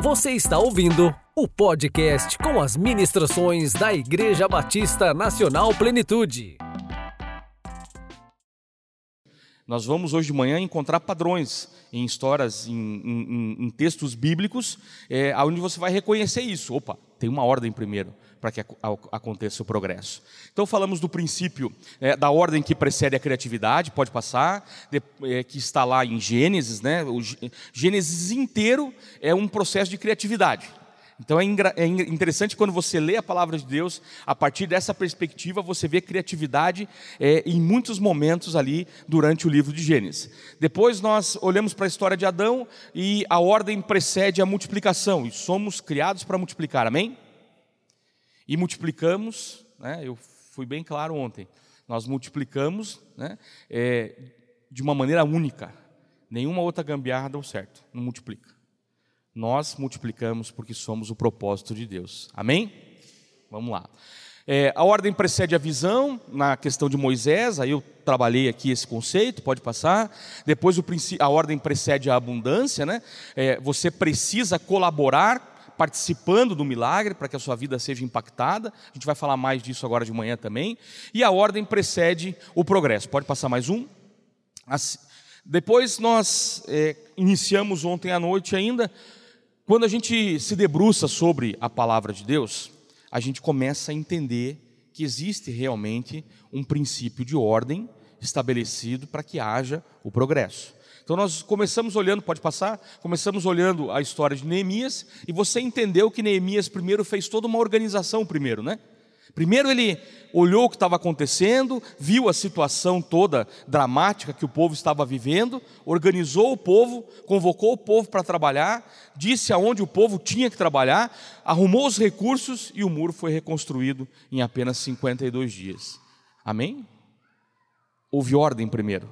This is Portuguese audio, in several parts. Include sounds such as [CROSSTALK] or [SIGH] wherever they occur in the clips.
Você está ouvindo o podcast com as ministrações da Igreja Batista Nacional Plenitude. Nós vamos hoje de manhã encontrar padrões em histórias, em, em, em textos bíblicos, é, onde você vai reconhecer isso. Opa, tem uma ordem primeiro para que aconteça o progresso. Então falamos do princípio é, da ordem que precede a criatividade, pode passar, de, é, que está lá em Gênesis, né? O Gênesis inteiro é um processo de criatividade. Então é, é interessante quando você lê a palavra de Deus, a partir dessa perspectiva, você vê criatividade é, em muitos momentos ali durante o livro de Gênesis. Depois nós olhamos para a história de Adão e a ordem precede a multiplicação, e somos criados para multiplicar, amém? E multiplicamos, né, eu fui bem claro ontem, nós multiplicamos né, é, de uma maneira única, nenhuma outra gambiarra deu certo, não multiplica. Nós multiplicamos porque somos o propósito de Deus. Amém? Vamos lá. É, a ordem precede a visão, na questão de Moisés, aí eu trabalhei aqui esse conceito, pode passar. Depois a ordem precede a abundância, né? É, você precisa colaborar participando do milagre para que a sua vida seja impactada. A gente vai falar mais disso agora de manhã também. E a ordem precede o progresso. Pode passar mais um? Assim, depois nós é, iniciamos ontem à noite ainda quando a gente se debruça sobre a palavra de Deus, a gente começa a entender que existe realmente um princípio de ordem estabelecido para que haja o progresso. Então nós começamos olhando, pode passar? Começamos olhando a história de Neemias e você entendeu que Neemias primeiro fez toda uma organização primeiro, né? Primeiro ele olhou o que estava acontecendo, viu a situação toda dramática que o povo estava vivendo, organizou o povo, convocou o povo para trabalhar, disse aonde o povo tinha que trabalhar, arrumou os recursos e o muro foi reconstruído em apenas 52 dias. Amém? Houve ordem primeiro,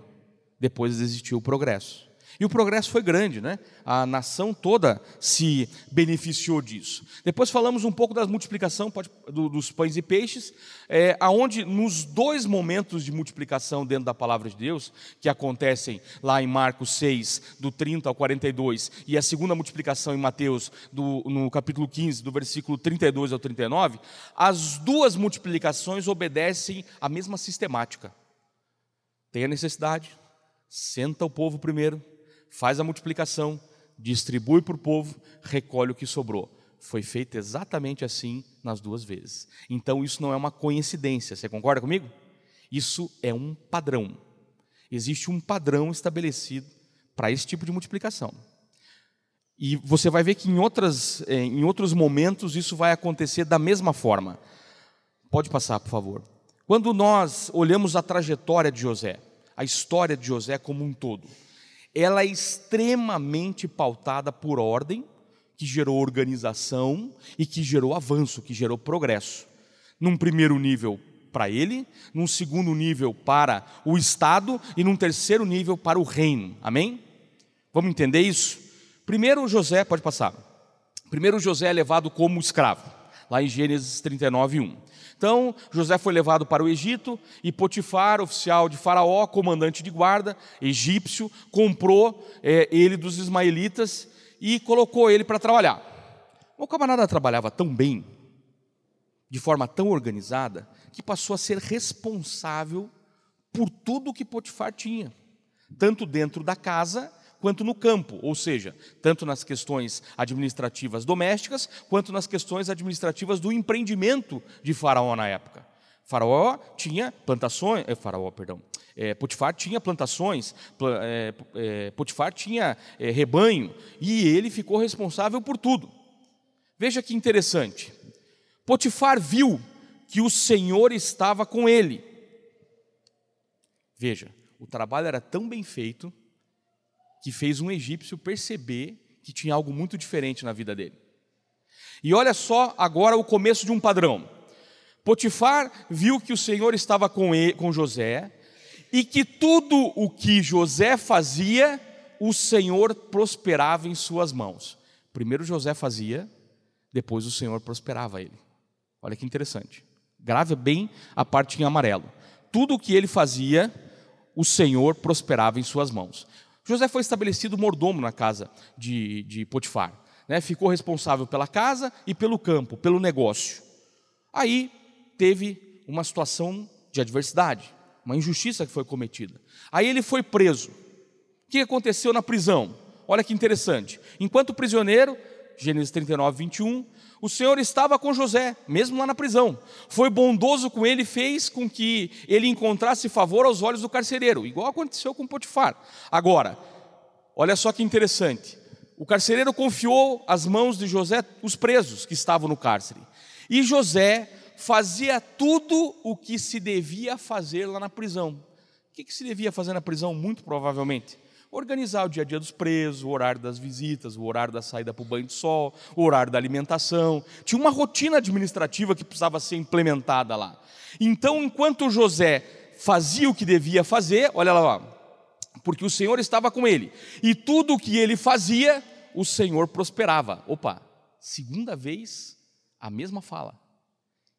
depois existiu o progresso. E o progresso foi grande, né? A nação toda se beneficiou disso. Depois falamos um pouco da multiplicação pode, do, dos pães e peixes, é, aonde nos dois momentos de multiplicação dentro da palavra de Deus, que acontecem lá em Marcos 6, do 30 ao 42, e a segunda multiplicação em Mateus, do, no capítulo 15, do versículo 32 ao 39, as duas multiplicações obedecem à mesma sistemática. Tem a necessidade, senta o povo primeiro, faz a multiplicação, distribui para o povo, recolhe o que sobrou. Foi feito exatamente assim nas duas vezes. Então isso não é uma coincidência, você concorda comigo? Isso é um padrão. Existe um padrão estabelecido para esse tipo de multiplicação. E você vai ver que em, outras, eh, em outros momentos isso vai acontecer da mesma forma. Pode passar, por favor. Quando nós olhamos a trajetória de José, a história de José como um todo, ela é extremamente pautada por ordem, que gerou organização e que gerou avanço, que gerou progresso. Num primeiro nível para ele, num segundo nível para o Estado e num terceiro nível para o reino. Amém? Vamos entender isso? Primeiro José, pode passar. Primeiro José é levado como escravo, lá em Gênesis 39, 1. Então, José foi levado para o Egito e Potifar, oficial de Faraó, comandante de guarda, egípcio, comprou é, ele dos ismaelitas e colocou ele para trabalhar. O camarada trabalhava tão bem, de forma tão organizada, que passou a ser responsável por tudo que Potifar tinha, tanto dentro da casa quanto no campo, ou seja, tanto nas questões administrativas domésticas, quanto nas questões administrativas do empreendimento de Faraó na época. Faraó tinha plantações, é, Faraó, perdão, é, Potifar tinha plantações, é, é, Potifar tinha rebanho, e ele ficou responsável por tudo. Veja que interessante. Potifar viu que o Senhor estava com ele. Veja, o trabalho era tão bem feito que fez um egípcio perceber que tinha algo muito diferente na vida dele. E olha só agora o começo de um padrão. Potifar viu que o Senhor estava com, ele, com José e que tudo o que José fazia, o Senhor prosperava em suas mãos. Primeiro José fazia, depois o Senhor prosperava ele. Olha que interessante. Grave bem a parte em amarelo. Tudo o que ele fazia, o Senhor prosperava em suas mãos. José foi estabelecido mordomo na casa de, de Potifar. né, ficou responsável pela casa e pelo campo, pelo negócio. Aí teve uma situação de adversidade, uma injustiça que foi cometida. Aí ele foi preso. O que aconteceu na prisão? Olha que interessante. Enquanto prisioneiro, Gênesis 39, 21, o Senhor estava com José, mesmo lá na prisão. Foi bondoso com ele, fez com que ele encontrasse favor aos olhos do carcereiro, igual aconteceu com Potifar. Agora, olha só que interessante. O carcereiro confiou às mãos de José os presos que estavam no cárcere. E José fazia tudo o que se devia fazer lá na prisão. O que, que se devia fazer na prisão? Muito provavelmente organizar o dia a dia dos presos, o horário das visitas, o horário da saída para o banho de sol, o horário da alimentação. Tinha uma rotina administrativa que precisava ser implementada lá. Então, enquanto José fazia o que devia fazer, olha lá, porque o Senhor estava com ele, e tudo o que ele fazia, o Senhor prosperava. Opa, segunda vez a mesma fala.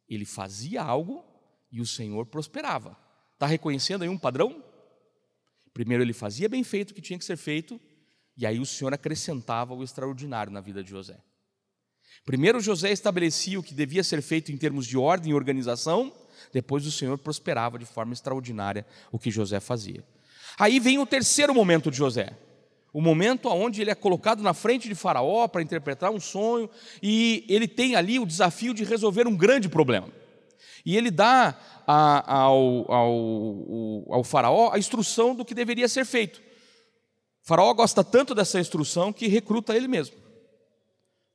Ele fazia algo e o Senhor prosperava. Está reconhecendo aí um padrão? Primeiro ele fazia bem feito o que tinha que ser feito, e aí o Senhor acrescentava o extraordinário na vida de José. Primeiro José estabelecia o que devia ser feito em termos de ordem e organização, depois o Senhor prosperava de forma extraordinária o que José fazia. Aí vem o terceiro momento de José, o momento onde ele é colocado na frente de Faraó para interpretar um sonho, e ele tem ali o desafio de resolver um grande problema. E ele dá a, ao, ao, ao faraó a instrução do que deveria ser feito. O faraó gosta tanto dessa instrução que recruta ele mesmo.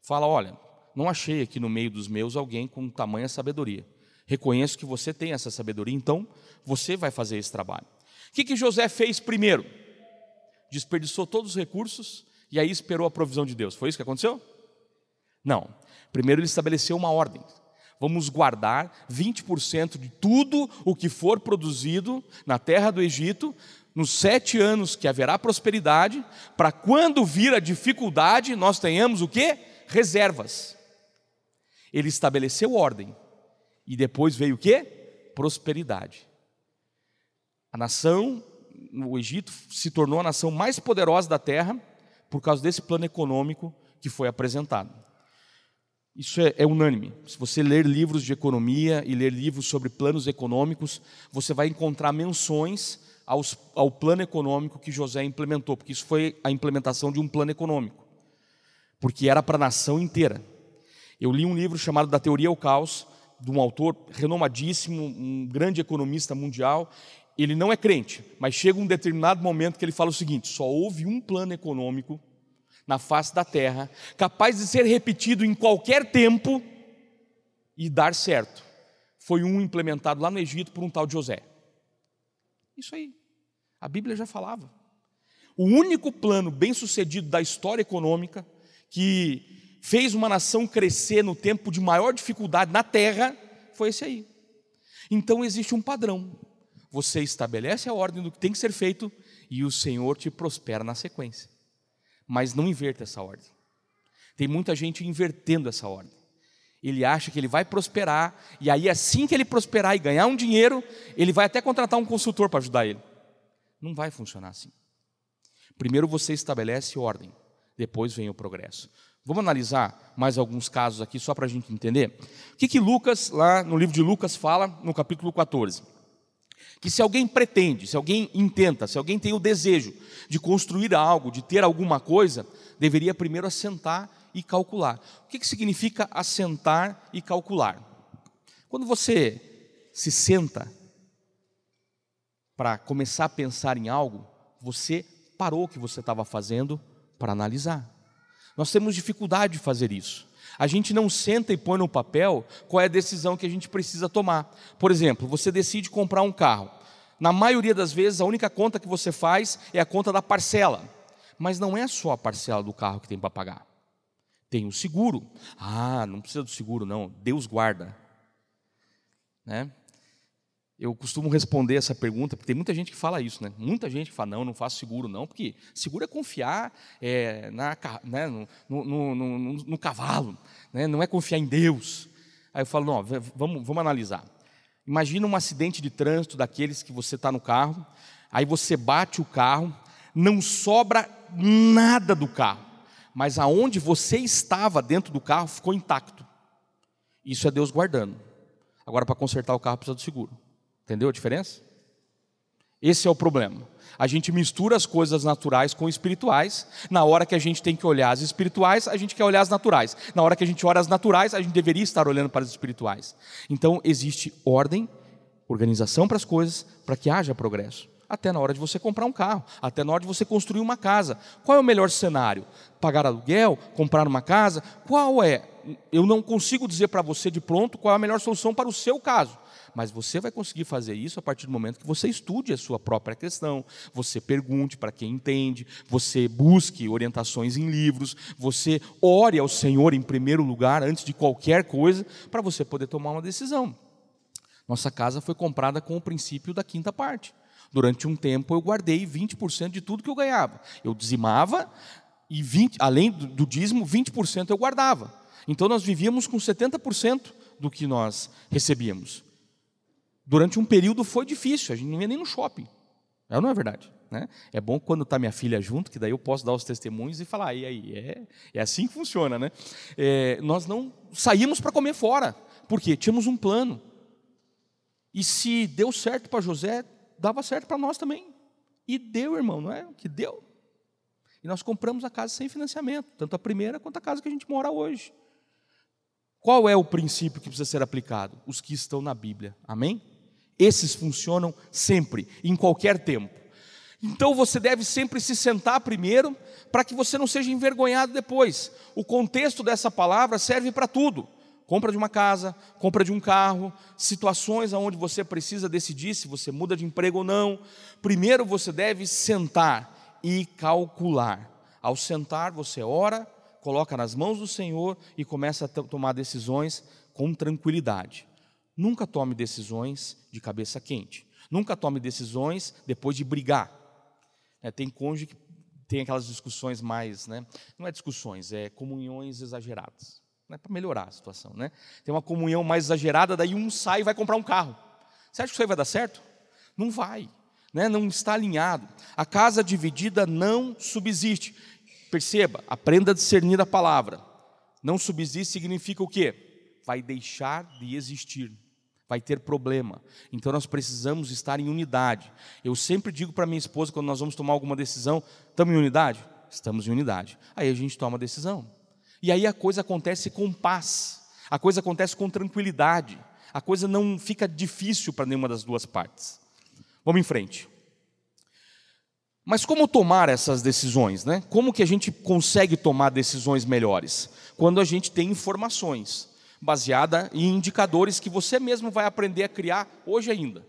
Fala: Olha, não achei aqui no meio dos meus alguém com tamanha sabedoria. Reconheço que você tem essa sabedoria, então você vai fazer esse trabalho. O que, que José fez primeiro? Desperdiçou todos os recursos e aí esperou a provisão de Deus. Foi isso que aconteceu? Não. Primeiro ele estabeleceu uma ordem vamos guardar 20% de tudo o que for produzido na terra do Egito, nos sete anos que haverá prosperidade, para quando vir a dificuldade, nós tenhamos o que? Reservas. Ele estabeleceu ordem, e depois veio o que? Prosperidade. A nação, o Egito, se tornou a nação mais poderosa da terra por causa desse plano econômico que foi apresentado. Isso é, é, unânime. Se você ler livros de economia e ler livros sobre planos econômicos, você vai encontrar menções aos, ao plano econômico que José implementou, porque isso foi a implementação de um plano econômico, porque era para a nação inteira. Eu li um livro chamado Da Teoria ao Caos, de um autor renomadíssimo, um grande economista mundial. Ele não é crente, mas chega um determinado momento que ele fala o seguinte: só houve um plano econômico na face da terra, capaz de ser repetido em qualquer tempo e dar certo. Foi um implementado lá no Egito por um tal de José. Isso aí. A Bíblia já falava. O único plano bem sucedido da história econômica que fez uma nação crescer no tempo de maior dificuldade na terra foi esse aí. Então existe um padrão. Você estabelece a ordem do que tem que ser feito e o Senhor te prospera na sequência mas não inverta essa ordem. Tem muita gente invertendo essa ordem. Ele acha que ele vai prosperar, e aí assim que ele prosperar e ganhar um dinheiro, ele vai até contratar um consultor para ajudar ele. Não vai funcionar assim. Primeiro você estabelece ordem, depois vem o progresso. Vamos analisar mais alguns casos aqui, só para a gente entender. O que, que Lucas, lá no livro de Lucas, fala no capítulo 14? Que se alguém pretende, se alguém intenta, se alguém tem o desejo de construir algo, de ter alguma coisa, deveria primeiro assentar e calcular. O que, que significa assentar e calcular? Quando você se senta para começar a pensar em algo, você parou o que você estava fazendo para analisar. Nós temos dificuldade de fazer isso. A gente não senta e põe no papel qual é a decisão que a gente precisa tomar. Por exemplo, você decide comprar um carro. Na maioria das vezes, a única conta que você faz é a conta da parcela. Mas não é só a parcela do carro que tem para pagar. Tem o seguro. Ah, não precisa do seguro, não. Deus guarda. Né? Eu costumo responder essa pergunta, porque tem muita gente que fala isso, né? Muita gente que fala, não, não faço seguro, não, porque seguro é confiar é, na, né, no, no, no, no, cavalo, né? não é confiar em Deus. Aí eu falo, não, vamos, vamos analisar. Imagina um acidente de trânsito daqueles que você está no carro, aí você bate o carro, não sobra nada do carro, mas aonde você estava dentro do carro ficou intacto. Isso é Deus guardando. Agora, para consertar o carro, precisa do seguro. Entendeu a diferença? Esse é o problema. A gente mistura as coisas naturais com espirituais. Na hora que a gente tem que olhar as espirituais, a gente quer olhar as naturais. Na hora que a gente olha as naturais, a gente deveria estar olhando para as espirituais. Então, existe ordem, organização para as coisas, para que haja progresso. Até na hora de você comprar um carro, até na hora de você construir uma casa. Qual é o melhor cenário? Pagar aluguel, comprar uma casa? Qual é? Eu não consigo dizer para você de pronto qual é a melhor solução para o seu caso mas você vai conseguir fazer isso a partir do momento que você estude a sua própria questão, você pergunte para quem entende, você busque orientações em livros, você ore ao Senhor em primeiro lugar, antes de qualquer coisa, para você poder tomar uma decisão. Nossa casa foi comprada com o princípio da quinta parte. Durante um tempo eu guardei 20% de tudo que eu ganhava. Eu dizimava e 20, além do dízimo, 20% eu guardava. Então nós vivíamos com 70% do que nós recebíamos durante um período foi difícil, a gente não ia nem no shopping. É, não é verdade? Né? É bom quando está minha filha junto, que daí eu posso dar os testemunhos e falar, e aí, é, é assim que funciona, né? É, nós não saímos para comer fora, porque tínhamos um plano. E se deu certo para José, dava certo para nós também. E deu, irmão, não é? Que deu. E nós compramos a casa sem financiamento, tanto a primeira quanto a casa que a gente mora hoje. Qual é o princípio que precisa ser aplicado? Os que estão na Bíblia. Amém? Esses funcionam sempre, em qualquer tempo. Então você deve sempre se sentar primeiro, para que você não seja envergonhado depois. O contexto dessa palavra serve para tudo: compra de uma casa, compra de um carro, situações onde você precisa decidir se você muda de emprego ou não. Primeiro você deve sentar e calcular. Ao sentar, você ora, coloca nas mãos do Senhor e começa a tomar decisões com tranquilidade. Nunca tome decisões de cabeça quente. Nunca tome decisões depois de brigar. É, tem cônjuge que tem aquelas discussões mais, né? não é discussões, é comunhões exageradas. Né? Para melhorar a situação. Né? Tem uma comunhão mais exagerada, daí um sai e vai comprar um carro. Você acha que isso aí vai dar certo? Não vai. Né? Não está alinhado. A casa dividida não subsiste. Perceba, aprenda a discernir a palavra. Não subsiste significa o quê? Vai deixar de existir vai ter problema. Então nós precisamos estar em unidade. Eu sempre digo para minha esposa quando nós vamos tomar alguma decisão, estamos em unidade? Estamos em unidade. Aí a gente toma a decisão. E aí a coisa acontece com paz. A coisa acontece com tranquilidade. A coisa não fica difícil para nenhuma das duas partes. Vamos em frente. Mas como tomar essas decisões, né? Como que a gente consegue tomar decisões melhores? Quando a gente tem informações baseada em indicadores que você mesmo vai aprender a criar hoje ainda.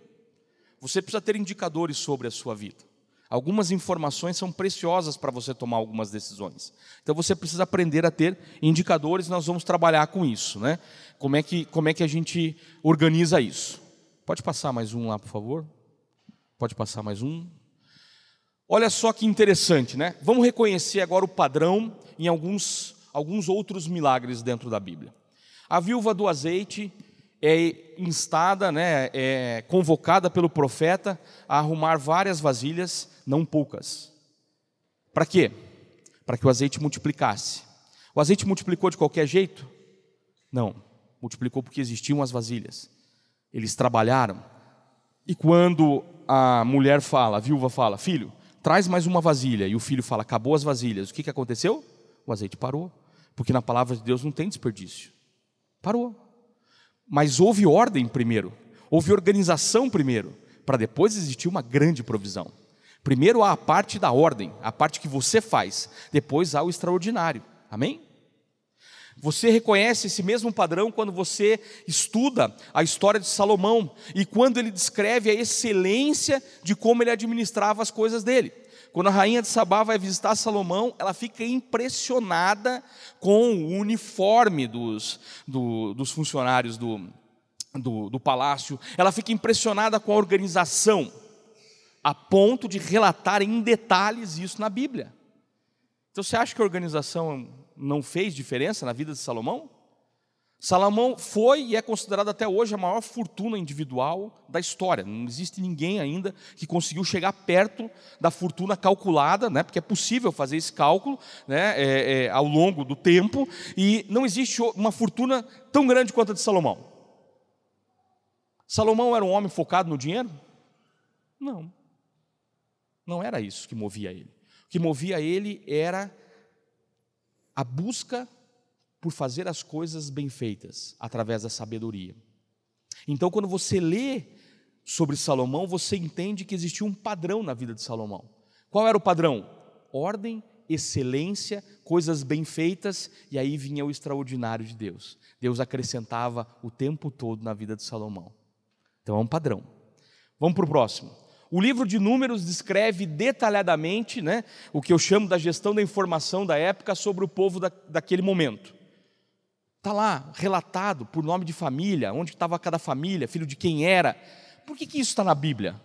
Você precisa ter indicadores sobre a sua vida. Algumas informações são preciosas para você tomar algumas decisões. Então você precisa aprender a ter indicadores, nós vamos trabalhar com isso, né? Como é que como é que a gente organiza isso? Pode passar mais um lá, por favor? Pode passar mais um? Olha só que interessante, né? Vamos reconhecer agora o padrão em alguns alguns outros milagres dentro da Bíblia. A viúva do azeite é instada, né, é convocada pelo profeta a arrumar várias vasilhas, não poucas. Para quê? Para que o azeite multiplicasse. O azeite multiplicou de qualquer jeito? Não, multiplicou porque existiam as vasilhas. Eles trabalharam. E quando a mulher fala, a viúva fala, filho, traz mais uma vasilha, e o filho fala, acabou as vasilhas, o que, que aconteceu? O azeite parou, porque na palavra de Deus não tem desperdício. Parou. Mas houve ordem primeiro, houve organização primeiro, para depois existir uma grande provisão. Primeiro há a parte da ordem, a parte que você faz, depois há o extraordinário. Amém? Você reconhece esse mesmo padrão quando você estuda a história de Salomão e quando ele descreve a excelência de como ele administrava as coisas dele. Quando a rainha de Sabá vai visitar Salomão, ela fica impressionada com o uniforme dos, do, dos funcionários do, do, do palácio, ela fica impressionada com a organização, a ponto de relatar em detalhes isso na Bíblia. Então você acha que a organização não fez diferença na vida de Salomão? Salomão foi e é considerado até hoje a maior fortuna individual da história. Não existe ninguém ainda que conseguiu chegar perto da fortuna calculada, né, porque é possível fazer esse cálculo né, é, é, ao longo do tempo, e não existe uma fortuna tão grande quanto a de Salomão. Salomão era um homem focado no dinheiro? Não. Não era isso que movia ele. O que movia ele era a busca por fazer as coisas bem feitas através da sabedoria. Então, quando você lê sobre Salomão, você entende que existia um padrão na vida de Salomão. Qual era o padrão? Ordem, excelência, coisas bem feitas, e aí vinha o extraordinário de Deus. Deus acrescentava o tempo todo na vida de Salomão. Então é um padrão. Vamos para o próximo. O livro de Números descreve detalhadamente né, o que eu chamo da gestão da informação da época sobre o povo da, daquele momento. Está lá relatado por nome de família, onde estava cada família, filho de quem era. Por que, que isso está na Bíblia?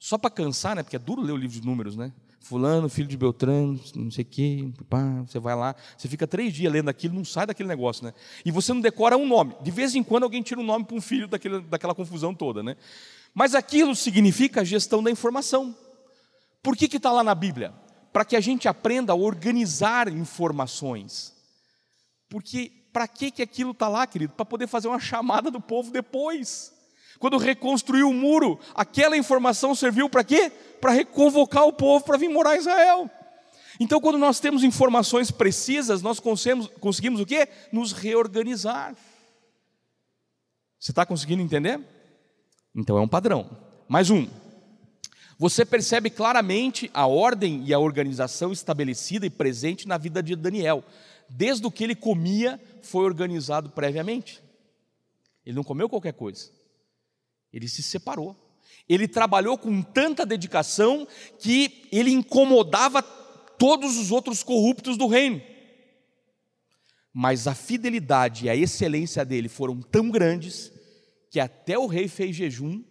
Só para cansar, né? Porque é duro ler o livro de números, né? Fulano, filho de Beltrano, não sei o quê, pá, você vai lá, você fica três dias lendo aquilo, não sai daquele negócio, né? E você não decora um nome. De vez em quando alguém tira um nome para um filho daquele, daquela confusão toda, né? Mas aquilo significa a gestão da informação. Por que está lá na Bíblia? Para que a gente aprenda a organizar informações. Porque para que, que aquilo está lá, querido? Para poder fazer uma chamada do povo depois. Quando reconstruiu o muro, aquela informação serviu para quê? Para reconvocar o povo para vir morar em Israel. Então, quando nós temos informações precisas, nós conseguimos, conseguimos o quê? Nos reorganizar. Você está conseguindo entender? Então é um padrão. Mais um. Você percebe claramente a ordem e a organização estabelecida e presente na vida de Daniel desde o que ele comia, foi organizado previamente. Ele não comeu qualquer coisa. Ele se separou. Ele trabalhou com tanta dedicação que ele incomodava todos os outros corruptos do reino. Mas a fidelidade e a excelência dele foram tão grandes que até o rei fez jejum.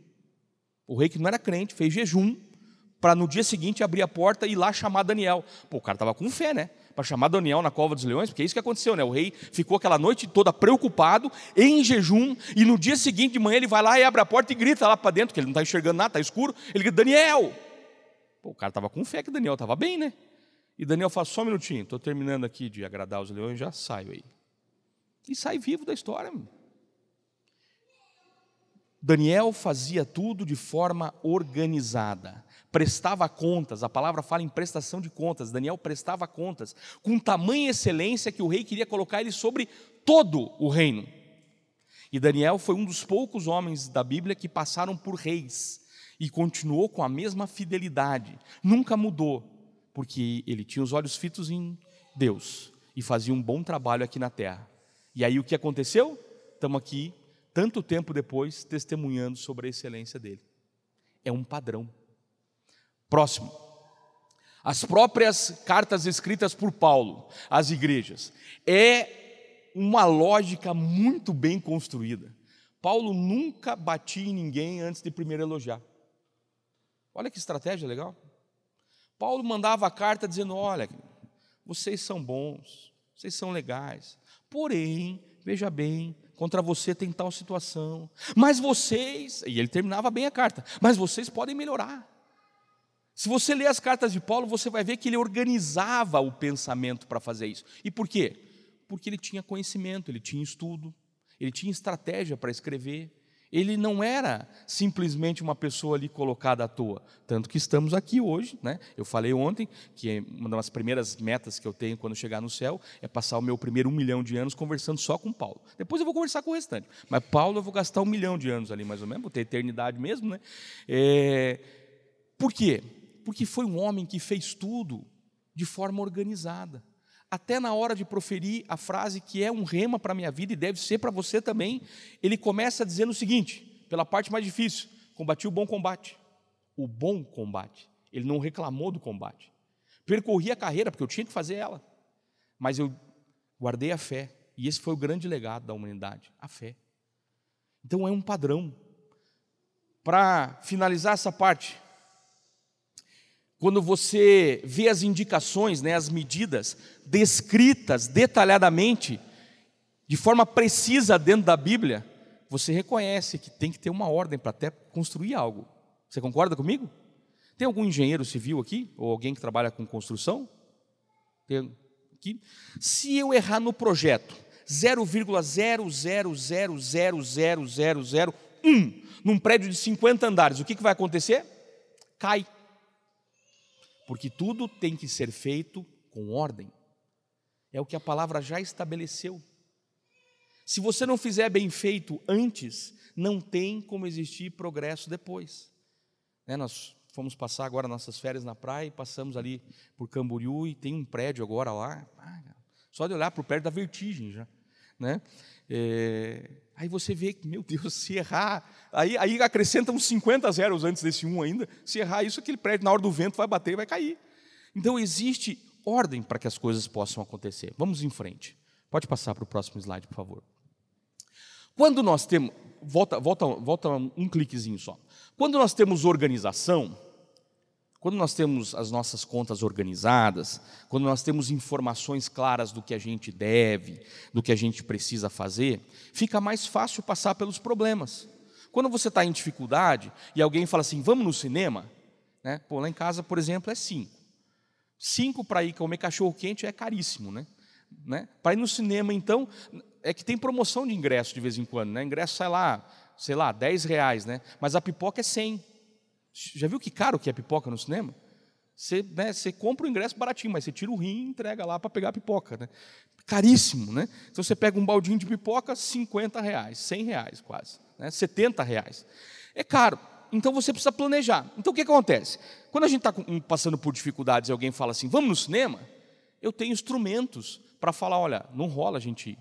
O rei que não era crente fez jejum para no dia seguinte abrir a porta e ir lá chamar Daniel. Pô, o cara estava com fé, né? Para chamar Daniel na cova dos leões, porque é isso que aconteceu, né? O rei ficou aquela noite toda preocupado, em jejum, e no dia seguinte de manhã ele vai lá e abre a porta e grita lá para dentro, que ele não está enxergando nada, está escuro. Ele grita: Daniel! Pô, o cara estava com fé que Daniel estava bem, né? E Daniel fala: só um minutinho, estou terminando aqui de agradar os leões, já saio aí. E sai vivo da história. Meu. Daniel fazia tudo de forma organizada prestava contas, a palavra fala em prestação de contas, Daniel prestava contas, com tamanha excelência que o rei queria colocar ele sobre todo o reino. E Daniel foi um dos poucos homens da Bíblia que passaram por reis e continuou com a mesma fidelidade, nunca mudou, porque ele tinha os olhos fitos em Deus e fazia um bom trabalho aqui na terra. E aí o que aconteceu? Estamos aqui, tanto tempo depois, testemunhando sobre a excelência dele. É um padrão. Próximo. As próprias cartas escritas por Paulo às igrejas. É uma lógica muito bem construída. Paulo nunca batia em ninguém antes de primeiro elogiar. Olha que estratégia legal. Paulo mandava a carta dizendo: Olha, vocês são bons, vocês são legais, porém, veja bem, contra você tem tal situação, mas vocês, e ele terminava bem a carta, mas vocês podem melhorar. Se você ler as cartas de Paulo, você vai ver que ele organizava o pensamento para fazer isso. E por quê? Porque ele tinha conhecimento, ele tinha estudo, ele tinha estratégia para escrever. Ele não era simplesmente uma pessoa ali colocada à toa. Tanto que estamos aqui hoje. Né? Eu falei ontem que uma das primeiras metas que eu tenho quando chegar no céu é passar o meu primeiro um milhão de anos conversando só com Paulo. Depois eu vou conversar com o restante. Mas Paulo eu vou gastar um milhão de anos ali, mais ou menos, vou ter eternidade mesmo. Né? É... Por quê? Porque foi um homem que fez tudo de forma organizada. Até na hora de proferir a frase que é um rema para a minha vida e deve ser para você também, ele começa dizendo o seguinte, pela parte mais difícil: combati o bom combate. O bom combate. Ele não reclamou do combate. Percorri a carreira, porque eu tinha que fazer ela. Mas eu guardei a fé. E esse foi o grande legado da humanidade: a fé. Então é um padrão. Para finalizar essa parte, quando você vê as indicações, né, as medidas descritas detalhadamente de forma precisa dentro da Bíblia, você reconhece que tem que ter uma ordem para até construir algo. Você concorda comigo? Tem algum engenheiro civil aqui? Ou alguém que trabalha com construção? Tem aqui? Se eu errar no projeto 0,000000001 num prédio de 50 andares, o que, que vai acontecer? Cai. Porque tudo tem que ser feito com ordem. É o que a palavra já estabeleceu. Se você não fizer bem feito antes, não tem como existir progresso depois. Né, nós fomos passar agora nossas férias na praia passamos ali por Camboriú e tem um prédio agora lá. Só de olhar para o prédio da vertigem já. Né? É, aí você vê que, meu Deus, se errar, aí, aí acrescenta uns 50 zeros antes desse um ainda, se errar isso, aquele prédio na hora do vento vai bater e vai cair. Então existe ordem para que as coisas possam acontecer. Vamos em frente. Pode passar para o próximo slide, por favor. Quando nós temos. Volta, volta, volta um cliquezinho só. Quando nós temos organização, quando nós temos as nossas contas organizadas, quando nós temos informações claras do que a gente deve, do que a gente precisa fazer, fica mais fácil passar pelos problemas. Quando você está em dificuldade e alguém fala assim, vamos no cinema, né? Pô, lá em casa, por exemplo, é cinco. Cinco para ir comer cachorro quente é caríssimo, né? né? Para ir no cinema, então, é que tem promoção de ingresso de vez em quando, né? Ingresso sai lá, sei lá, 10 reais, né? Mas a pipoca é 100. Já viu que caro que é pipoca no cinema? Você, né, você compra o ingresso baratinho, mas você tira o rim e entrega lá para pegar a pipoca, né? Caríssimo, né? Então você pega um baldinho de pipoca, 50 reais, 100 reais quase, né? 70 reais. É caro. Então você precisa planejar. Então o que acontece? Quando a gente está passando por dificuldades e alguém fala assim, vamos no cinema, eu tenho instrumentos para falar, olha, não rola gente ir.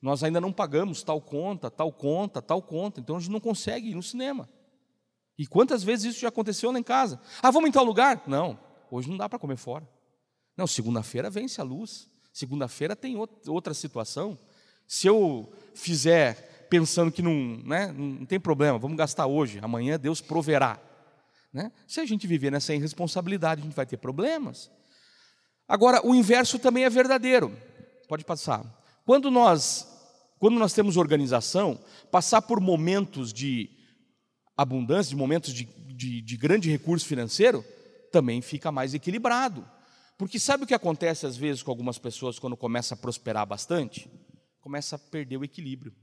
Nós ainda não pagamos tal conta, tal conta, tal conta, então a gente não consegue ir no cinema. E quantas vezes isso já aconteceu lá em casa? Ah, vamos em tal lugar? Não, hoje não dá para comer fora. Não, segunda-feira vence a luz. Segunda-feira tem outra situação. Se eu fizer pensando que não, né, não tem problema, vamos gastar hoje, amanhã Deus proverá. Né? Se a gente viver nessa irresponsabilidade, a gente vai ter problemas. Agora, o inverso também é verdadeiro. Pode passar. Quando nós quando nós temos organização, passar por momentos de abundância, de momentos de, de, de grande recurso financeiro, também fica mais equilibrado. Porque sabe o que acontece às vezes com algumas pessoas quando começa a prosperar bastante? Começa a perder o equilíbrio.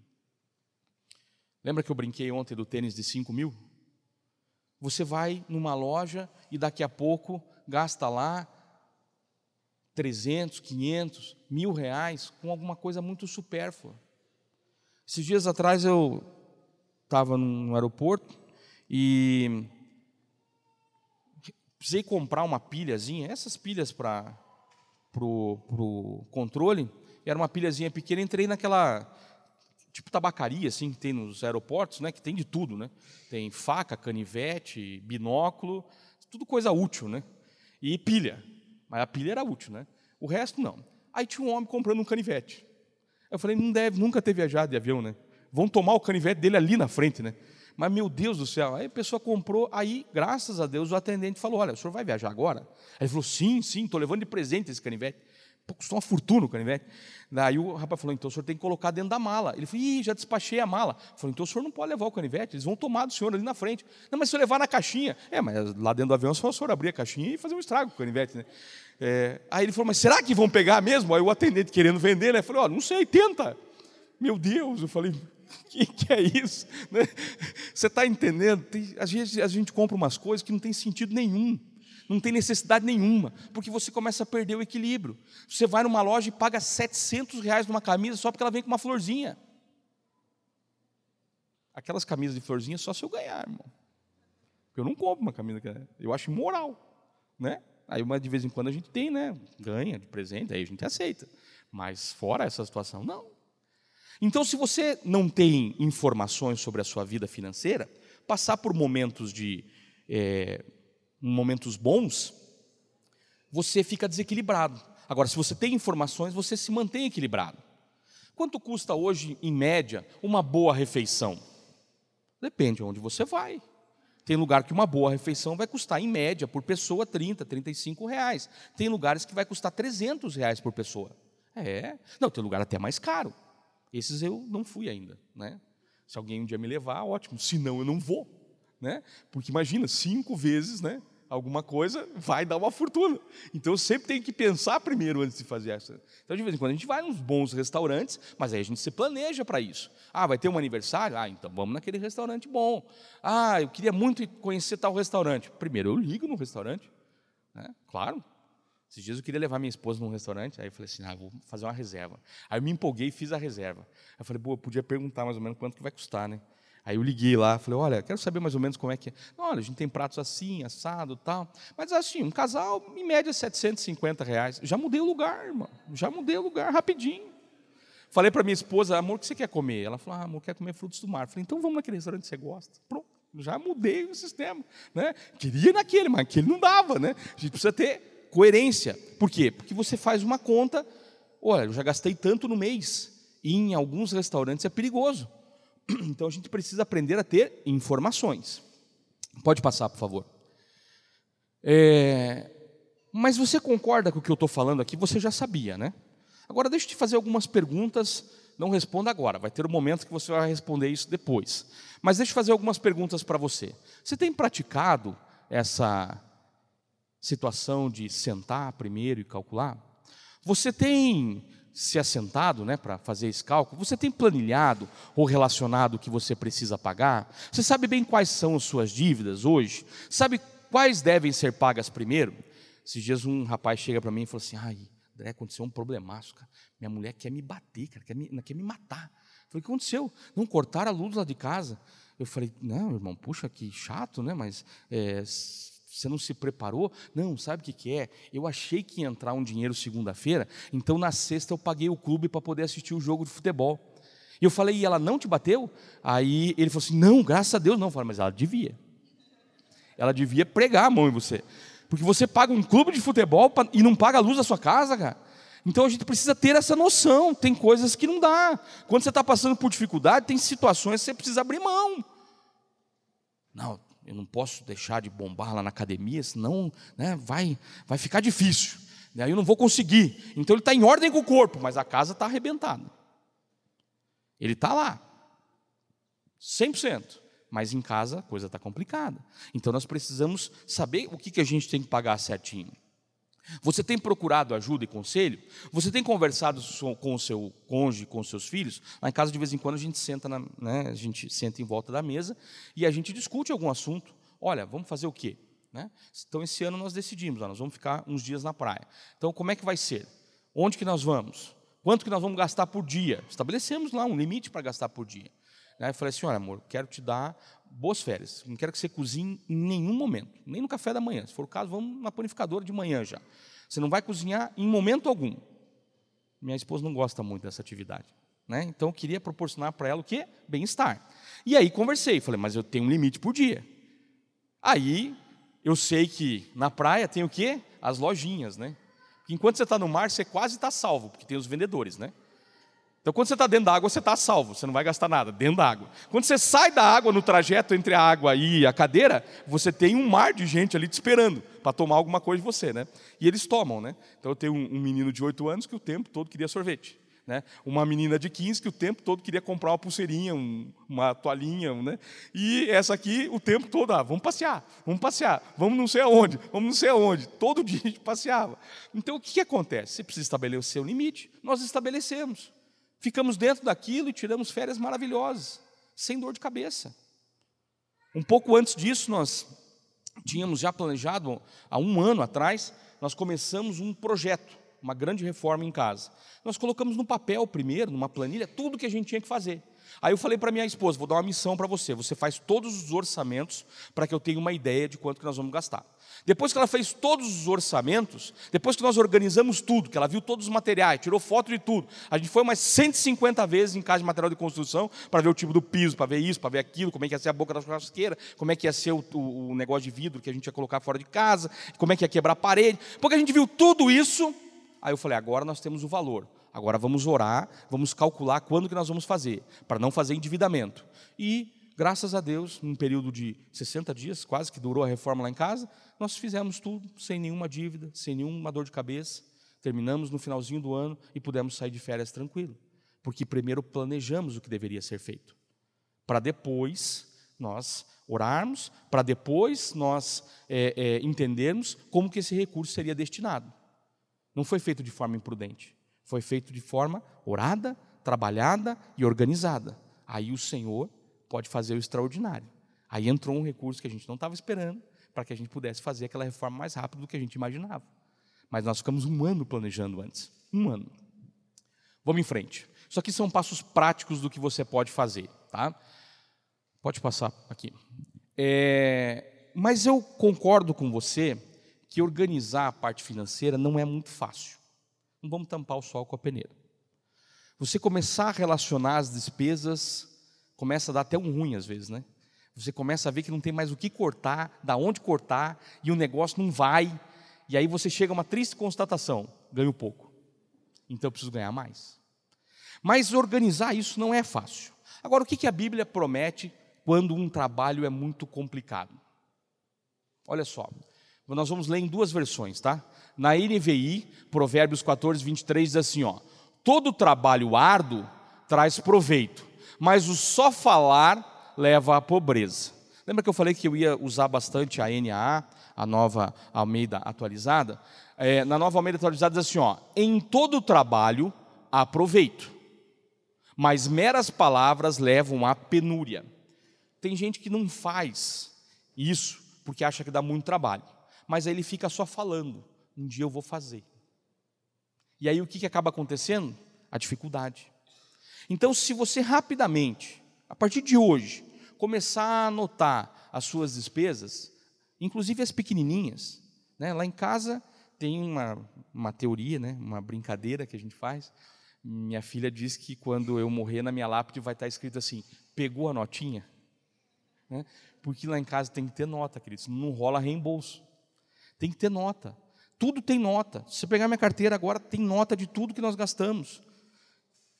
Lembra que eu brinquei ontem do tênis de 5 mil? Você vai numa loja e daqui a pouco gasta lá 300, 500, mil reais com alguma coisa muito supérflua. Esses dias atrás eu estava no aeroporto e precisei comprar uma pilhazinha, essas pilhas para o controle, era uma pilhazinha pequena, entrei naquela tipo tabacaria assim que tem nos aeroportos, né, que tem de tudo, né? Tem faca, canivete, binóculo, tudo coisa útil, né? E pilha. Mas a pilha era útil, né? O resto não. Aí tinha um homem comprando um canivete. Eu falei, não deve nunca ter viajado de avião, né? Vão tomar o canivete dele ali na frente, né? Mas, meu Deus do céu, aí a pessoa comprou, aí, graças a Deus, o atendente falou: Olha, o senhor vai viajar agora? Aí ele falou: Sim, sim, estou levando de presente esse canivete. Pô, custou uma fortuna o canivete. Daí o rapaz falou: Então o senhor tem que colocar dentro da mala. Ele falou: Ih, já despachei a mala. Falou: Então o senhor não pode levar o canivete, eles vão tomar do senhor ali na frente. Não, mas se eu levar na caixinha. É, mas lá dentro do avião, só o senhor abrir a caixinha e fazer um estrago com o canivete, né? É, aí ele falou: Mas será que vão pegar mesmo? Aí o atendente querendo vender, né? Falou: Ó, oh, não sei, tenta. Meu Deus, eu falei, que, que é isso? Né? Você está entendendo? Tem, às vezes a gente compra umas coisas que não tem sentido nenhum, não tem necessidade nenhuma, porque você começa a perder o equilíbrio. Você vai numa loja e paga 700 reais numa camisa só porque ela vem com uma florzinha. Aquelas camisas de florzinha só se eu ganhar, irmão. Eu não compro uma camisa que é, eu acho imoral, né? Aí uma de vez em quando a gente tem, né? Ganha de presente, aí a gente aceita. Mas fora essa situação, não. Então, se você não tem informações sobre a sua vida financeira, passar por momentos de é, momentos bons, você fica desequilibrado. Agora, se você tem informações, você se mantém equilibrado. Quanto custa hoje, em média, uma boa refeição? Depende de onde você vai. Tem lugar que uma boa refeição vai custar, em média, por pessoa, 30, 35 reais. Tem lugares que vai custar 300 reais por pessoa. É. Não, tem lugar até mais caro. Esses eu não fui ainda, né? Se alguém um dia me levar, ótimo. Se não, eu não vou, né? Porque imagina, cinco vezes, né? alguma coisa, vai dar uma fortuna. Então eu sempre tenho que pensar primeiro antes de fazer essa. Então de vez em quando a gente vai nos bons restaurantes, mas aí a gente se planeja para isso. Ah, vai ter um aniversário? Ah, então vamos naquele restaurante bom. Ah, eu queria muito conhecer tal restaurante. Primeiro eu ligo no restaurante, né? claro. Esses dias eu queria levar minha esposa num restaurante, aí eu falei assim, ah, vou fazer uma reserva. Aí eu me empolguei e fiz a reserva. Aí eu falei, pô, podia perguntar mais ou menos quanto que vai custar, né? Aí eu liguei lá, falei, olha, quero saber mais ou menos como é que é. Olha, a gente tem pratos assim, assado tal. Mas assim, um casal, em média, 750 reais. Já mudei o lugar, irmão. Já mudei o lugar rapidinho. Falei para minha esposa, amor, o que você quer comer? Ela falou, ah, amor, quer comer frutos do mar. Falei, então vamos naquele restaurante que você gosta. Pronto, já mudei o sistema. Né? Queria naquele, mas aquele não dava. Né? A gente precisa ter coerência. Por quê? Porque você faz uma conta, olha, eu já gastei tanto no mês. E em alguns restaurantes é perigoso. [CLEARS THROAT] Então a gente precisa aprender a ter informações. Pode passar, por favor. É, mas você concorda com o que eu estou falando aqui? Você já sabia, né? Agora deixa eu te fazer algumas perguntas. Não responda agora, vai ter um momento que você vai responder isso depois. Mas deixa eu fazer algumas perguntas para você. Você tem praticado essa situação de sentar primeiro e calcular? Você tem se assentado né, para fazer esse cálculo, você tem planilhado ou relacionado o que você precisa pagar? Você sabe bem quais são as suas dívidas hoje? Sabe quais devem ser pagas primeiro? Esses dias um rapaz chega para mim e falou assim: ai, André, aconteceu um problemaço, cara. Minha mulher quer me bater, cara, quer me, quer me matar. Eu falei: o que aconteceu? Não cortaram a luz lá de casa. Eu falei: não, irmão, puxa, que chato, né? Mas é, você não se preparou? Não, sabe o que, que é? Eu achei que ia entrar um dinheiro segunda-feira, então na sexta eu paguei o clube para poder assistir o jogo de futebol. E eu falei, e ela não te bateu? Aí ele falou assim: não, graças a Deus não. Eu falei, mas ela devia. Ela devia pregar a mão em você. Porque você paga um clube de futebol e não paga a luz da sua casa, cara. Então a gente precisa ter essa noção. Tem coisas que não dá. Quando você está passando por dificuldade, tem situações que você precisa abrir mão. Não, eu não posso deixar de bombar lá na academia, senão né, vai, vai ficar difícil. Aí né, eu não vou conseguir. Então ele está em ordem com o corpo, mas a casa está arrebentada. Ele está lá, 100%. Mas em casa a coisa está complicada. Então nós precisamos saber o que, que a gente tem que pagar certinho. Você tem procurado ajuda e conselho? Você tem conversado com o seu cônjuge, com os seus filhos? Lá em casa, de vez em quando, a gente senta, na, né, a gente senta em volta da mesa e a gente discute algum assunto. Olha, vamos fazer o quê? Né? Então, esse ano nós decidimos, ó, nós vamos ficar uns dias na praia. Então, como é que vai ser? Onde que nós vamos? Quanto que nós vamos gastar por dia? Estabelecemos lá um limite para gastar por dia. Né? Eu falei assim, olha, amor, quero te dar boas férias. Não quero que você cozinhe em nenhum momento, nem no café da manhã. Se for o caso, vamos na panificadora de manhã já. Você não vai cozinhar em momento algum. Minha esposa não gosta muito dessa atividade. Né? Então eu queria proporcionar para ela o quê? Bem-estar. E aí conversei, falei, mas eu tenho um limite por dia. Aí eu sei que na praia tem o quê? As lojinhas, né? enquanto você está no mar, você quase está salvo, porque tem os vendedores, né? Então, quando você está dentro da água, você está salvo, você não vai gastar nada, dentro da água. Quando você sai da água, no trajeto entre a água e a cadeira, você tem um mar de gente ali te esperando para tomar alguma coisa de você, né? E eles tomam, né? Então, eu tenho um, um menino de 8 anos que o tempo todo queria sorvete. Né? Uma menina de 15 que o tempo todo queria comprar uma pulseirinha, um, uma toalhinha, né? E essa aqui, o tempo todo, ah, vamos passear, vamos passear, vamos não sei aonde, vamos não sei aonde. Todo [LAUGHS] dia a gente passeava. Então, o que, que acontece? Você precisa estabelecer o limite. Nós estabelecemos. Ficamos dentro daquilo e tiramos férias maravilhosas, sem dor de cabeça. Um pouco antes disso, nós tínhamos já planejado, há um ano atrás, nós começamos um projeto, uma grande reforma em casa. Nós colocamos no papel primeiro, numa planilha, tudo que a gente tinha que fazer. Aí eu falei para minha esposa, vou dar uma missão para você, você faz todos os orçamentos para que eu tenha uma ideia de quanto que nós vamos gastar. Depois que ela fez todos os orçamentos, depois que nós organizamos tudo, que ela viu todos os materiais, tirou foto de tudo, a gente foi umas 150 vezes em casa de material de construção para ver o tipo do piso, para ver isso, para ver aquilo, como é que ia ser a boca da churrasqueira, como é que ia ser o, o, o negócio de vidro que a gente ia colocar fora de casa, como é que ia quebrar a parede. Porque a gente viu tudo isso, aí eu falei, agora nós temos o valor. Agora vamos orar, vamos calcular quando que nós vamos fazer, para não fazer endividamento. E graças a Deus, num período de 60 dias, quase que durou a reforma lá em casa, nós fizemos tudo sem nenhuma dívida, sem nenhuma dor de cabeça. Terminamos no finalzinho do ano e pudemos sair de férias tranquilo. Porque primeiro planejamos o que deveria ser feito, para depois nós orarmos, para depois nós é, é, entendermos como que esse recurso seria destinado. Não foi feito de forma imprudente, foi feito de forma orada, trabalhada e organizada. Aí o Senhor pode fazer o extraordinário. Aí entrou um recurso que a gente não estava esperando para que a gente pudesse fazer aquela reforma mais rápido do que a gente imaginava. Mas nós ficamos um ano planejando antes. Um ano. Vamos em frente. Isso aqui são passos práticos do que você pode fazer. Tá? Pode passar aqui. É, mas eu concordo com você que organizar a parte financeira não é muito fácil. Não vamos tampar o sol com a peneira. Você começar a relacionar as despesas começa a dar até um ruim às vezes, né? Você começa a ver que não tem mais o que cortar, da onde cortar, e o negócio não vai. E aí você chega a uma triste constatação: ganho pouco. Então eu preciso ganhar mais. Mas organizar isso não é fácil. Agora, o que a Bíblia promete quando um trabalho é muito complicado? Olha só, nós vamos ler em duas versões, tá? Na NVI, Provérbios 14, 23 diz assim: ó, todo trabalho árduo traz proveito, mas o só falar leva à pobreza. Lembra que eu falei que eu ia usar bastante a NAA, a nova Almeida atualizada? É, na nova Almeida atualizada diz assim: ó, em todo trabalho há proveito, mas meras palavras levam à penúria. Tem gente que não faz isso porque acha que dá muito trabalho, mas aí ele fica só falando: um dia eu vou fazer. E aí o que, que acaba acontecendo? A dificuldade. Então, se você rapidamente, a partir de hoje, começar a anotar as suas despesas, inclusive as pequenininhas, né? lá em casa tem uma, uma teoria, né? uma brincadeira que a gente faz. Minha filha diz que quando eu morrer na minha lápide vai estar escrito assim: pegou a notinha? Né? Porque lá em casa tem que ter nota, queridos, não rola reembolso. Tem que ter nota. Tudo tem nota. Se você pegar minha carteira agora, tem nota de tudo que nós gastamos.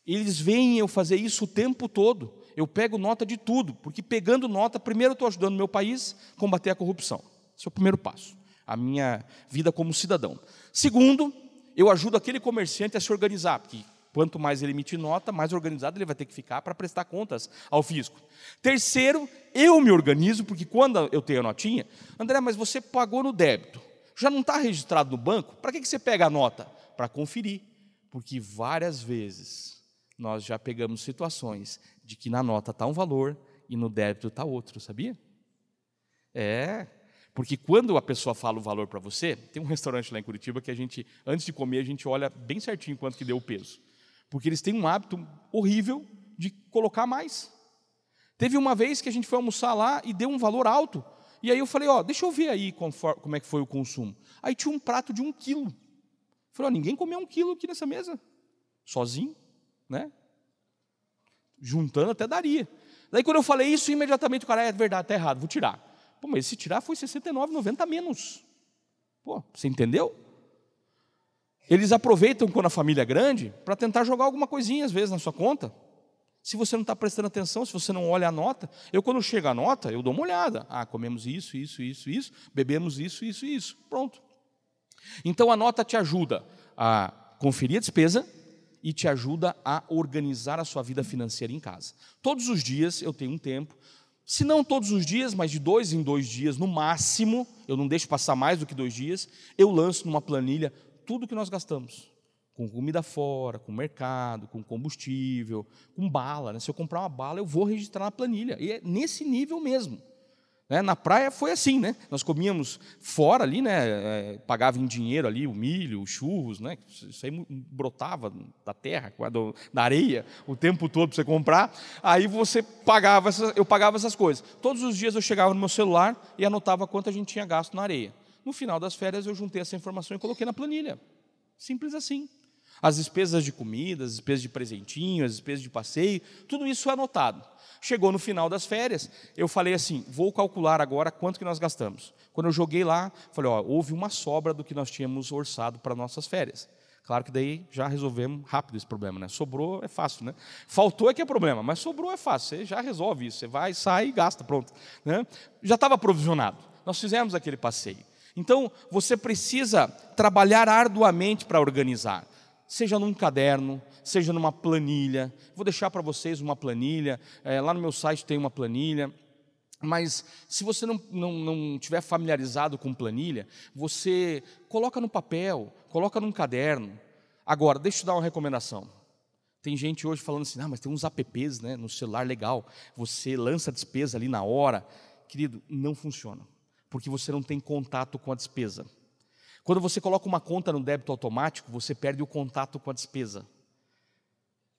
Eles veem eu fazer isso o tempo todo. Eu pego nota de tudo, porque pegando nota, primeiro eu estou ajudando meu país a combater a corrupção. Esse é o primeiro passo, a minha vida como cidadão. Segundo, eu ajudo aquele comerciante a se organizar, porque quanto mais ele emitir nota, mais organizado ele vai ter que ficar para prestar contas ao fisco. Terceiro, eu me organizo, porque quando eu tenho a notinha, André, mas você pagou no débito, já não está registrado no banco, para que você pega a nota? Para conferir, porque várias vezes nós já pegamos situações de que na nota está um valor e no débito está outro, sabia? É, porque quando a pessoa fala o valor para você, tem um restaurante lá em Curitiba que a gente, antes de comer, a gente olha bem certinho quanto que deu o peso. Porque eles têm um hábito horrível de colocar mais. Teve uma vez que a gente foi almoçar lá e deu um valor alto. E aí eu falei, ó, deixa eu ver aí como é que foi o consumo. Aí tinha um prato de um quilo. Falei, ó, ninguém comeu um quilo aqui nessa mesa. Sozinho né? Juntando até daria. Daí quando eu falei isso, imediatamente o cara, é verdade, está errado, vou tirar. Pô, mas se tirar foi 69,90 menos. Pô, você entendeu? Eles aproveitam quando a família é grande para tentar jogar alguma coisinha às vezes na sua conta. Se você não está prestando atenção, se você não olha a nota, eu quando chega a nota, eu dou uma olhada. Ah, comemos isso, isso, isso, isso, bebemos isso, isso, isso. Pronto. Então a nota te ajuda a conferir a despesa, e te ajuda a organizar a sua vida financeira em casa. Todos os dias eu tenho um tempo, se não todos os dias, mas de dois em dois dias no máximo, eu não deixo passar mais do que dois dias, eu lanço numa planilha tudo que nós gastamos. Com comida fora, com mercado, com combustível, com bala. Né? Se eu comprar uma bala, eu vou registrar na planilha. E é nesse nível mesmo. Né? Na praia foi assim, né? Nós comíamos fora ali, né? É, pagava em dinheiro ali o milho, os churros, né? Isso aí brotava da terra, da areia, o tempo todo para você comprar. Aí você pagava, essas, eu pagava essas coisas. Todos os dias eu chegava no meu celular e anotava quanto a gente tinha gasto na areia. No final das férias eu juntei essa informação e coloquei na planilha. Simples assim. As despesas de comida, as despesas de presentinho, as despesas de passeio, tudo isso é anotado. Chegou no final das férias, eu falei assim: vou calcular agora quanto que nós gastamos. Quando eu joguei lá, falei: ó, houve uma sobra do que nós tínhamos orçado para nossas férias. Claro que daí já resolvemos rápido esse problema, né? Sobrou é fácil, né? Faltou é que é problema, mas sobrou é fácil. Você já resolve isso. Você vai, sai e gasta, pronto. Né? Já estava provisionado. Nós fizemos aquele passeio. Então você precisa trabalhar arduamente para organizar. Seja num caderno, seja numa planilha. Vou deixar para vocês uma planilha, é, lá no meu site tem uma planilha. Mas se você não, não, não tiver familiarizado com planilha, você coloca no papel, coloca num caderno. Agora, deixa eu dar uma recomendação. Tem gente hoje falando assim, ah, mas tem uns apps né, no celular legal, você lança a despesa ali na hora. Querido, não funciona, porque você não tem contato com a despesa. Quando você coloca uma conta no débito automático, você perde o contato com a despesa.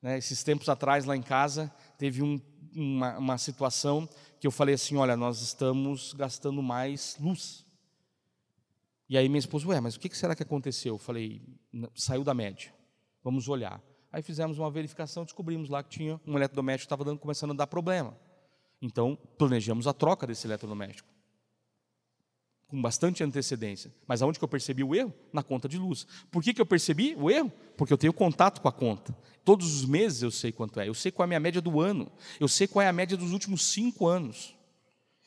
Né, esses tempos atrás, lá em casa, teve um, uma, uma situação que eu falei assim: olha, nós estamos gastando mais luz. E aí minha esposa, ué, mas o que será que aconteceu? Eu falei, saiu da média, vamos olhar. Aí fizemos uma verificação, descobrimos lá que tinha um eletrodoméstico que estava começando a dar problema. Então, planejamos a troca desse eletrodoméstico com bastante antecedência. Mas aonde que eu percebi o erro? Na conta de luz. Por que, que eu percebi o erro? Porque eu tenho contato com a conta. Todos os meses eu sei quanto é. Eu sei qual é a minha média do ano. Eu sei qual é a média dos últimos cinco anos.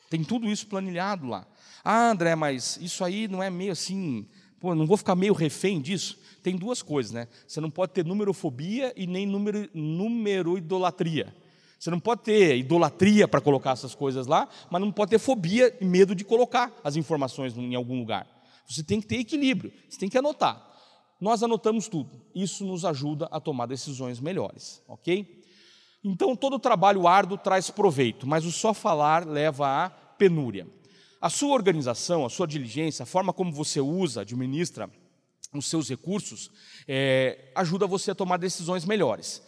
Tem tudo isso planilhado lá. Ah, André, mas isso aí não é meio assim. Pô, não vou ficar meio refém disso. Tem duas coisas, né? Você não pode ter numerofobia e nem número, número idolatria. Você não pode ter idolatria para colocar essas coisas lá, mas não pode ter fobia e medo de colocar as informações em algum lugar. Você tem que ter equilíbrio, você tem que anotar. Nós anotamos tudo. Isso nos ajuda a tomar decisões melhores, ok? Então, todo trabalho árduo traz proveito, mas o só falar leva à penúria. A sua organização, a sua diligência, a forma como você usa, administra os seus recursos, é, ajuda você a tomar decisões melhores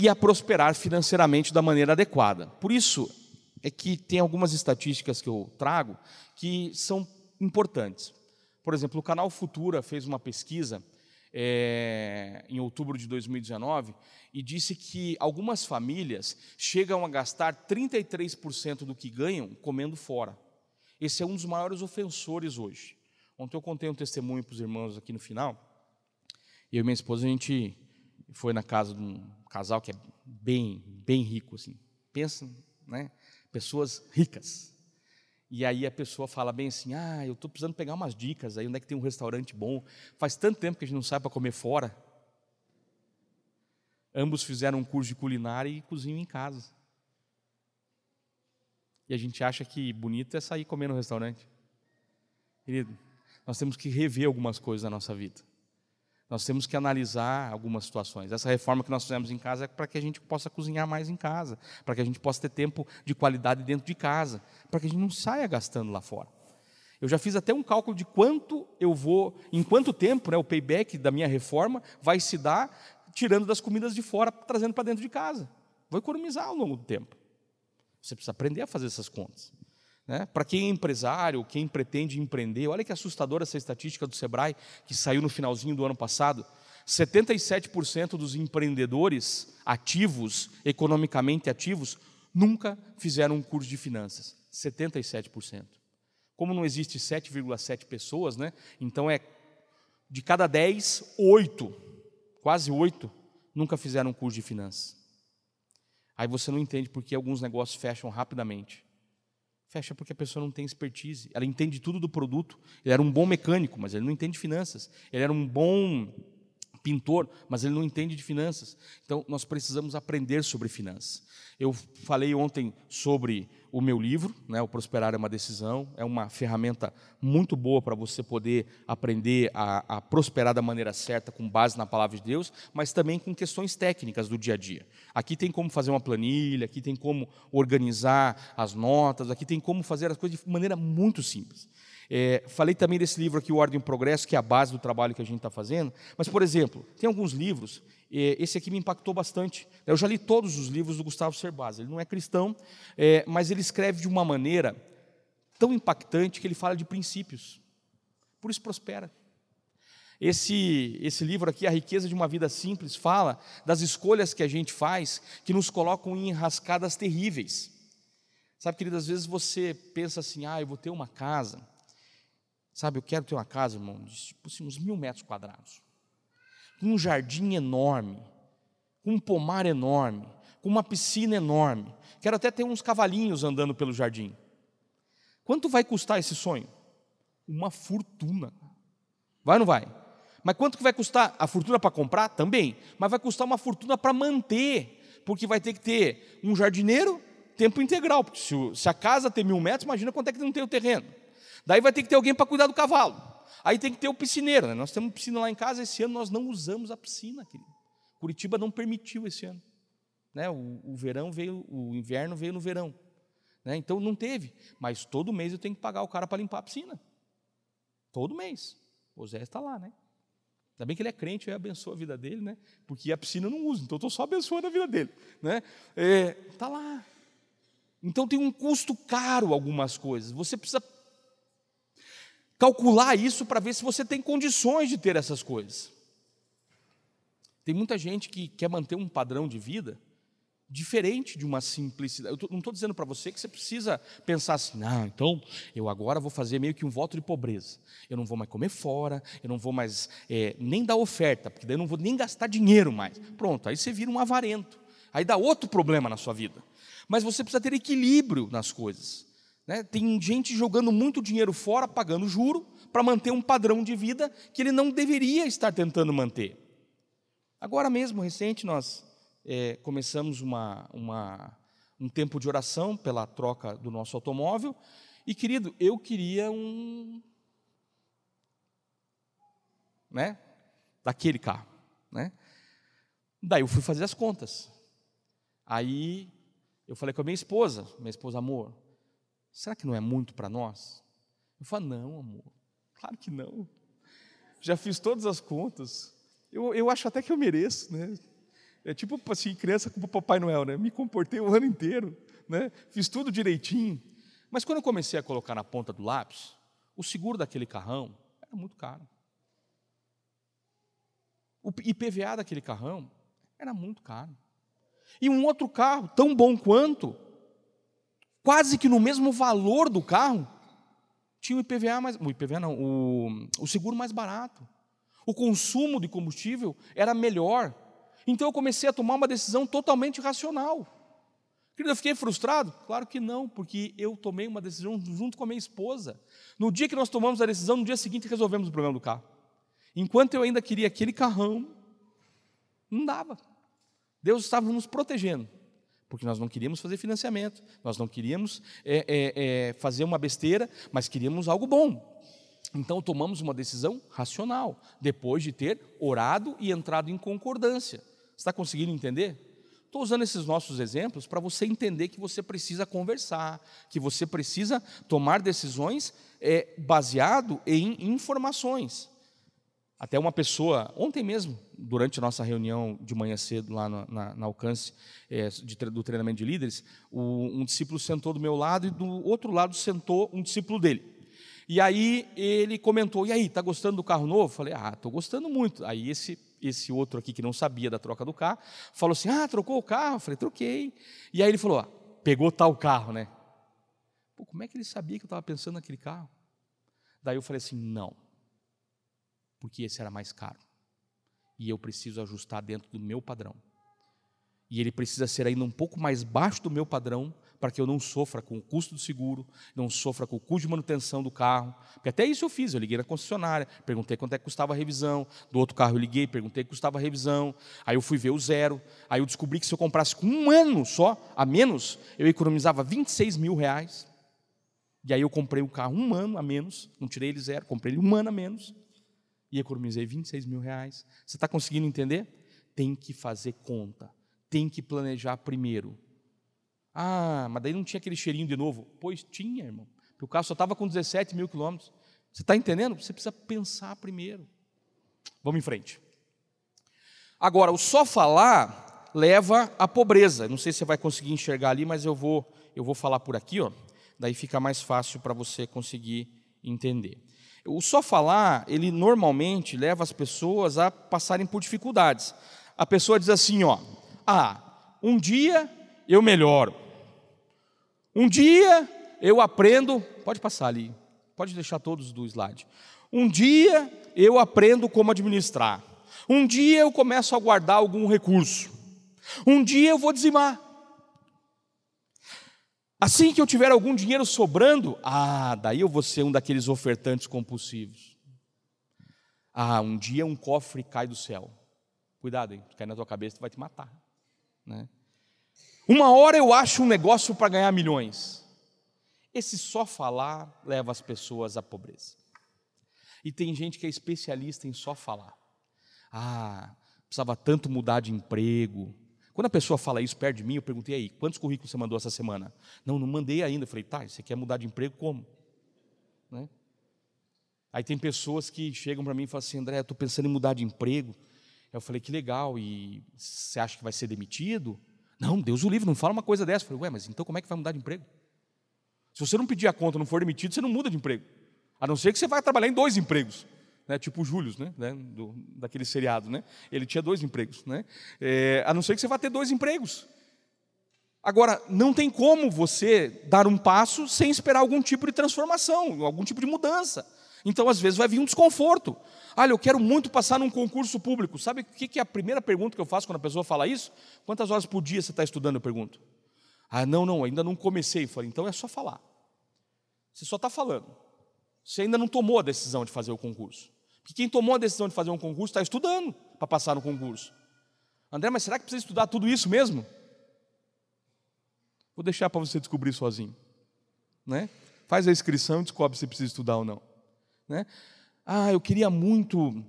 e a prosperar financeiramente da maneira adequada. Por isso é que tem algumas estatísticas que eu trago que são importantes. Por exemplo, o canal Futura fez uma pesquisa é, em outubro de 2019 e disse que algumas famílias chegam a gastar 33% do que ganham comendo fora. Esse é um dos maiores ofensores hoje. Ontem eu contei um testemunho para os irmãos aqui no final. Eu e minha esposa, a gente foi na casa de um casal que é bem, bem rico, assim. Pensa, né? Pessoas ricas. E aí a pessoa fala bem assim: ah, eu estou precisando pegar umas dicas aí, onde é que tem um restaurante bom. Faz tanto tempo que a gente não sai para comer fora. Ambos fizeram um curso de culinária e cozinham em casa. E a gente acha que bonito é sair comer no restaurante. Querido, nós temos que rever algumas coisas na nossa vida. Nós temos que analisar algumas situações. Essa reforma que nós fizemos em casa é para que a gente possa cozinhar mais em casa, para que a gente possa ter tempo de qualidade dentro de casa, para que a gente não saia gastando lá fora. Eu já fiz até um cálculo de quanto eu vou, em quanto tempo né, o payback da minha reforma vai se dar tirando das comidas de fora, trazendo para dentro de casa. Vou economizar ao longo do tempo. Você precisa aprender a fazer essas contas. Né? Para quem é empresário, quem pretende empreender, olha que assustadora essa estatística do Sebrae, que saiu no finalzinho do ano passado. 77% dos empreendedores ativos, economicamente ativos, nunca fizeram um curso de finanças. 77%. Como não existe 7,7 pessoas, né? então é de cada 10, 8, quase 8, nunca fizeram um curso de finanças. Aí você não entende porque alguns negócios fecham rapidamente. Fecha porque a pessoa não tem expertise. Ela entende tudo do produto. Ele era um bom mecânico, mas ele não entende finanças. Ele era um bom pintor, mas ele não entende de finanças. Então, nós precisamos aprender sobre finanças. Eu falei ontem sobre o meu livro, né, o Prosperar é uma Decisão, é uma ferramenta muito boa para você poder aprender a, a, prosperar da maneira certa, com base na palavra de Deus, mas também com questões técnicas do dia a dia. Aqui tem como fazer uma planilha, aqui tem como organizar as notas, aqui tem como fazer as coisas de maneira muito simples. É, falei também desse livro aqui, O Ordem e Progresso, que é a base do trabalho que a gente está fazendo. Mas, por exemplo, tem alguns livros, é, esse aqui me impactou bastante. Eu já li todos os livros do Gustavo Cerbasi. Ele não é cristão, é, mas ele escreve de uma maneira tão impactante que ele fala de princípios. Por isso prospera. Esse, esse livro aqui, A Riqueza de uma Vida Simples, fala das escolhas que a gente faz que nos colocam em enrascadas terríveis. Sabe, querido, às vezes você pensa assim: ah, eu vou ter uma casa Sabe, eu quero ter uma casa, irmão, de tipo assim, uns mil metros quadrados, com um jardim enorme, com um pomar enorme, com uma piscina enorme. Quero até ter uns cavalinhos andando pelo jardim. Quanto vai custar esse sonho? Uma fortuna. Vai ou não vai? Mas quanto que vai custar? A fortuna para comprar? Também. Mas vai custar uma fortuna para manter, porque vai ter que ter um jardineiro tempo integral. Porque se, a casa tem mil metros, imagina quanto é que não tem o terreno. Daí vai ter que ter alguém para cuidar do cavalo. Aí tem que ter o piscineiro. Né? Nós temos piscina lá em casa, esse ano nós não usamos a piscina, querido. Curitiba não permitiu esse ano. Né? O, o verão veio, o inverno veio no verão. Né? Então não teve. Mas todo mês eu tenho que pagar o cara para limpar a piscina. Todo mês. O Zé está lá, né? Ainda bem que ele é crente, eu abençoo a vida dele, né? Porque a piscina eu não uso, então eu estou só abençoando a vida dele. Né? É, tá lá. Então tem um custo caro algumas coisas. Você precisa calcular isso para ver se você tem condições de ter essas coisas. Tem muita gente que quer manter um padrão de vida diferente de uma simplicidade. Eu não estou dizendo para você que você precisa pensar assim, não, então eu agora vou fazer meio que um voto de pobreza. Eu não vou mais comer fora, eu não vou mais é, nem dar oferta, porque daí eu não vou nem gastar dinheiro mais. Pronto, aí você vira um avarento. Aí dá outro problema na sua vida. Mas você precisa ter equilíbrio nas coisas. Né? Tem gente jogando muito dinheiro fora, pagando juro, para manter um padrão de vida que ele não deveria estar tentando manter. Agora mesmo, recente, nós é, começamos uma, uma, um tempo de oração pela troca do nosso automóvel. E, querido, eu queria um. Né? Daquele carro. Né? Daí eu fui fazer as contas. Aí eu falei com a minha esposa, minha esposa, amor, será que não é muito para nós? Eu falei, não, amor, claro que não. Já fiz todas as contas. Eu, eu acho até que eu mereço, né? É tipo assim, criança com o Papai Noel, né? Me comportei o ano inteiro, né? Fiz tudo direitinho. Mas quando eu comecei a colocar na ponta do lápis, o seguro daquele carrão era muito caro. O IPVA daquele carrão era muito caro. E um outro carro, tão bom quanto, quase que no mesmo valor do carro, tinha o IPVA mais. O IPVA não, o, o seguro mais barato. O consumo de combustível era melhor. Então eu comecei a tomar uma decisão totalmente racional. Querido, eu fiquei frustrado? Claro que não, porque eu tomei uma decisão junto com a minha esposa. No dia que nós tomamos a decisão, no dia seguinte resolvemos o problema do carro. Enquanto eu ainda queria aquele carrão, não dava. Deus estava nos protegendo, porque nós não queríamos fazer financiamento, nós não queríamos é, é, é, fazer uma besteira, mas queríamos algo bom. Então tomamos uma decisão racional, depois de ter orado e entrado em concordância. Está conseguindo entender? Estou usando esses nossos exemplos para você entender que você precisa conversar, que você precisa tomar decisões é, baseado em informações. Até uma pessoa, ontem mesmo, durante a nossa reunião de manhã cedo, lá na, na, Alcance é, de, do treinamento de líderes, o, um discípulo sentou do meu lado e do outro lado sentou um discípulo dele. E aí ele comentou: E aí, está gostando do carro novo? Falei: Ah, estou gostando muito. Aí esse esse outro aqui que não sabia da troca do carro, falou assim: Ah, trocou o carro? Falei: Troquei. E aí ele falou: ah, Pegou tal carro, né? Pô, como é que ele sabia que eu estava pensando naquele carro? Daí eu falei assim: Não, porque esse era mais caro. E eu preciso ajustar dentro do meu padrão. E ele precisa ser ainda um pouco mais baixo do meu padrão para que eu não sofra com o custo do seguro, não sofra com o custo de manutenção do carro. Porque até isso eu fiz, eu liguei na concessionária, perguntei quanto é que custava a revisão, do outro carro eu liguei, perguntei quanto custava a revisão, aí eu fui ver o zero, aí eu descobri que se eu comprasse com um ano só, a menos, eu economizava 26 mil reais. E aí eu comprei o carro um ano a menos, não tirei ele zero, comprei ele um ano a menos, e economizei 26 mil reais. Você está conseguindo entender? Tem que fazer conta, tem que planejar primeiro. Ah, mas daí não tinha aquele cheirinho de novo. Pois tinha, irmão. Porque o carro só estava com 17 mil quilômetros. Você está entendendo? Você precisa pensar primeiro. Vamos em frente. Agora, o só falar leva à pobreza. Não sei se você vai conseguir enxergar ali, mas eu vou, eu vou falar por aqui, ó. Daí fica mais fácil para você conseguir entender. O só falar, ele normalmente leva as pessoas a passarem por dificuldades. A pessoa diz assim, ó: "Ah, um dia eu melhoro. Um dia eu aprendo, pode passar ali, pode deixar todos do slide. Um dia eu aprendo como administrar. Um dia eu começo a guardar algum recurso. Um dia eu vou dizimar. Assim que eu tiver algum dinheiro sobrando, ah, daí eu vou ser um daqueles ofertantes compulsivos. Ah, um dia um cofre cai do céu. Cuidado, hein? Cai na tua cabeça, vai te matar. Né? Uma hora eu acho um negócio para ganhar milhões. Esse só falar leva as pessoas à pobreza. E tem gente que é especialista em só falar. Ah, precisava tanto mudar de emprego. Quando a pessoa fala isso perto de mim, eu perguntei aí, quantos currículos você mandou essa semana? Não, não mandei ainda. Eu falei, tá, você quer mudar de emprego como? Né? Aí tem pessoas que chegam para mim e falam assim, André, estou pensando em mudar de emprego. Eu falei, que legal, e você acha que vai ser demitido? Não, Deus o livre, não fala uma coisa dessa. Eu falei, ué, mas então como é que vai mudar de emprego? Se você não pedir a conta, não for demitido, você não muda de emprego. A não ser que você vai trabalhar em dois empregos. Né, tipo o Júlio, né, né, do, daquele seriado, né? Ele tinha dois empregos, né? É, a não ser que você vá ter dois empregos. Agora, não tem como você dar um passo sem esperar algum tipo de transformação, algum tipo de mudança. Então, às vezes, vai vir um desconforto. Olha, eu quero muito passar num concurso público. Sabe o que é a primeira pergunta que eu faço quando a pessoa fala isso? Quantas horas por dia você está estudando? Eu pergunto. Ah, não, não, ainda não comecei. Eu falei, então é só falar. Você só está falando. Você ainda não tomou a decisão de fazer o concurso. Porque quem tomou a decisão de fazer um concurso está estudando para passar no concurso. André, mas será que precisa estudar tudo isso mesmo? Vou deixar para você descobrir sozinho. Né? Faz a inscrição e descobre se precisa estudar ou não. Né? Ah, eu queria muito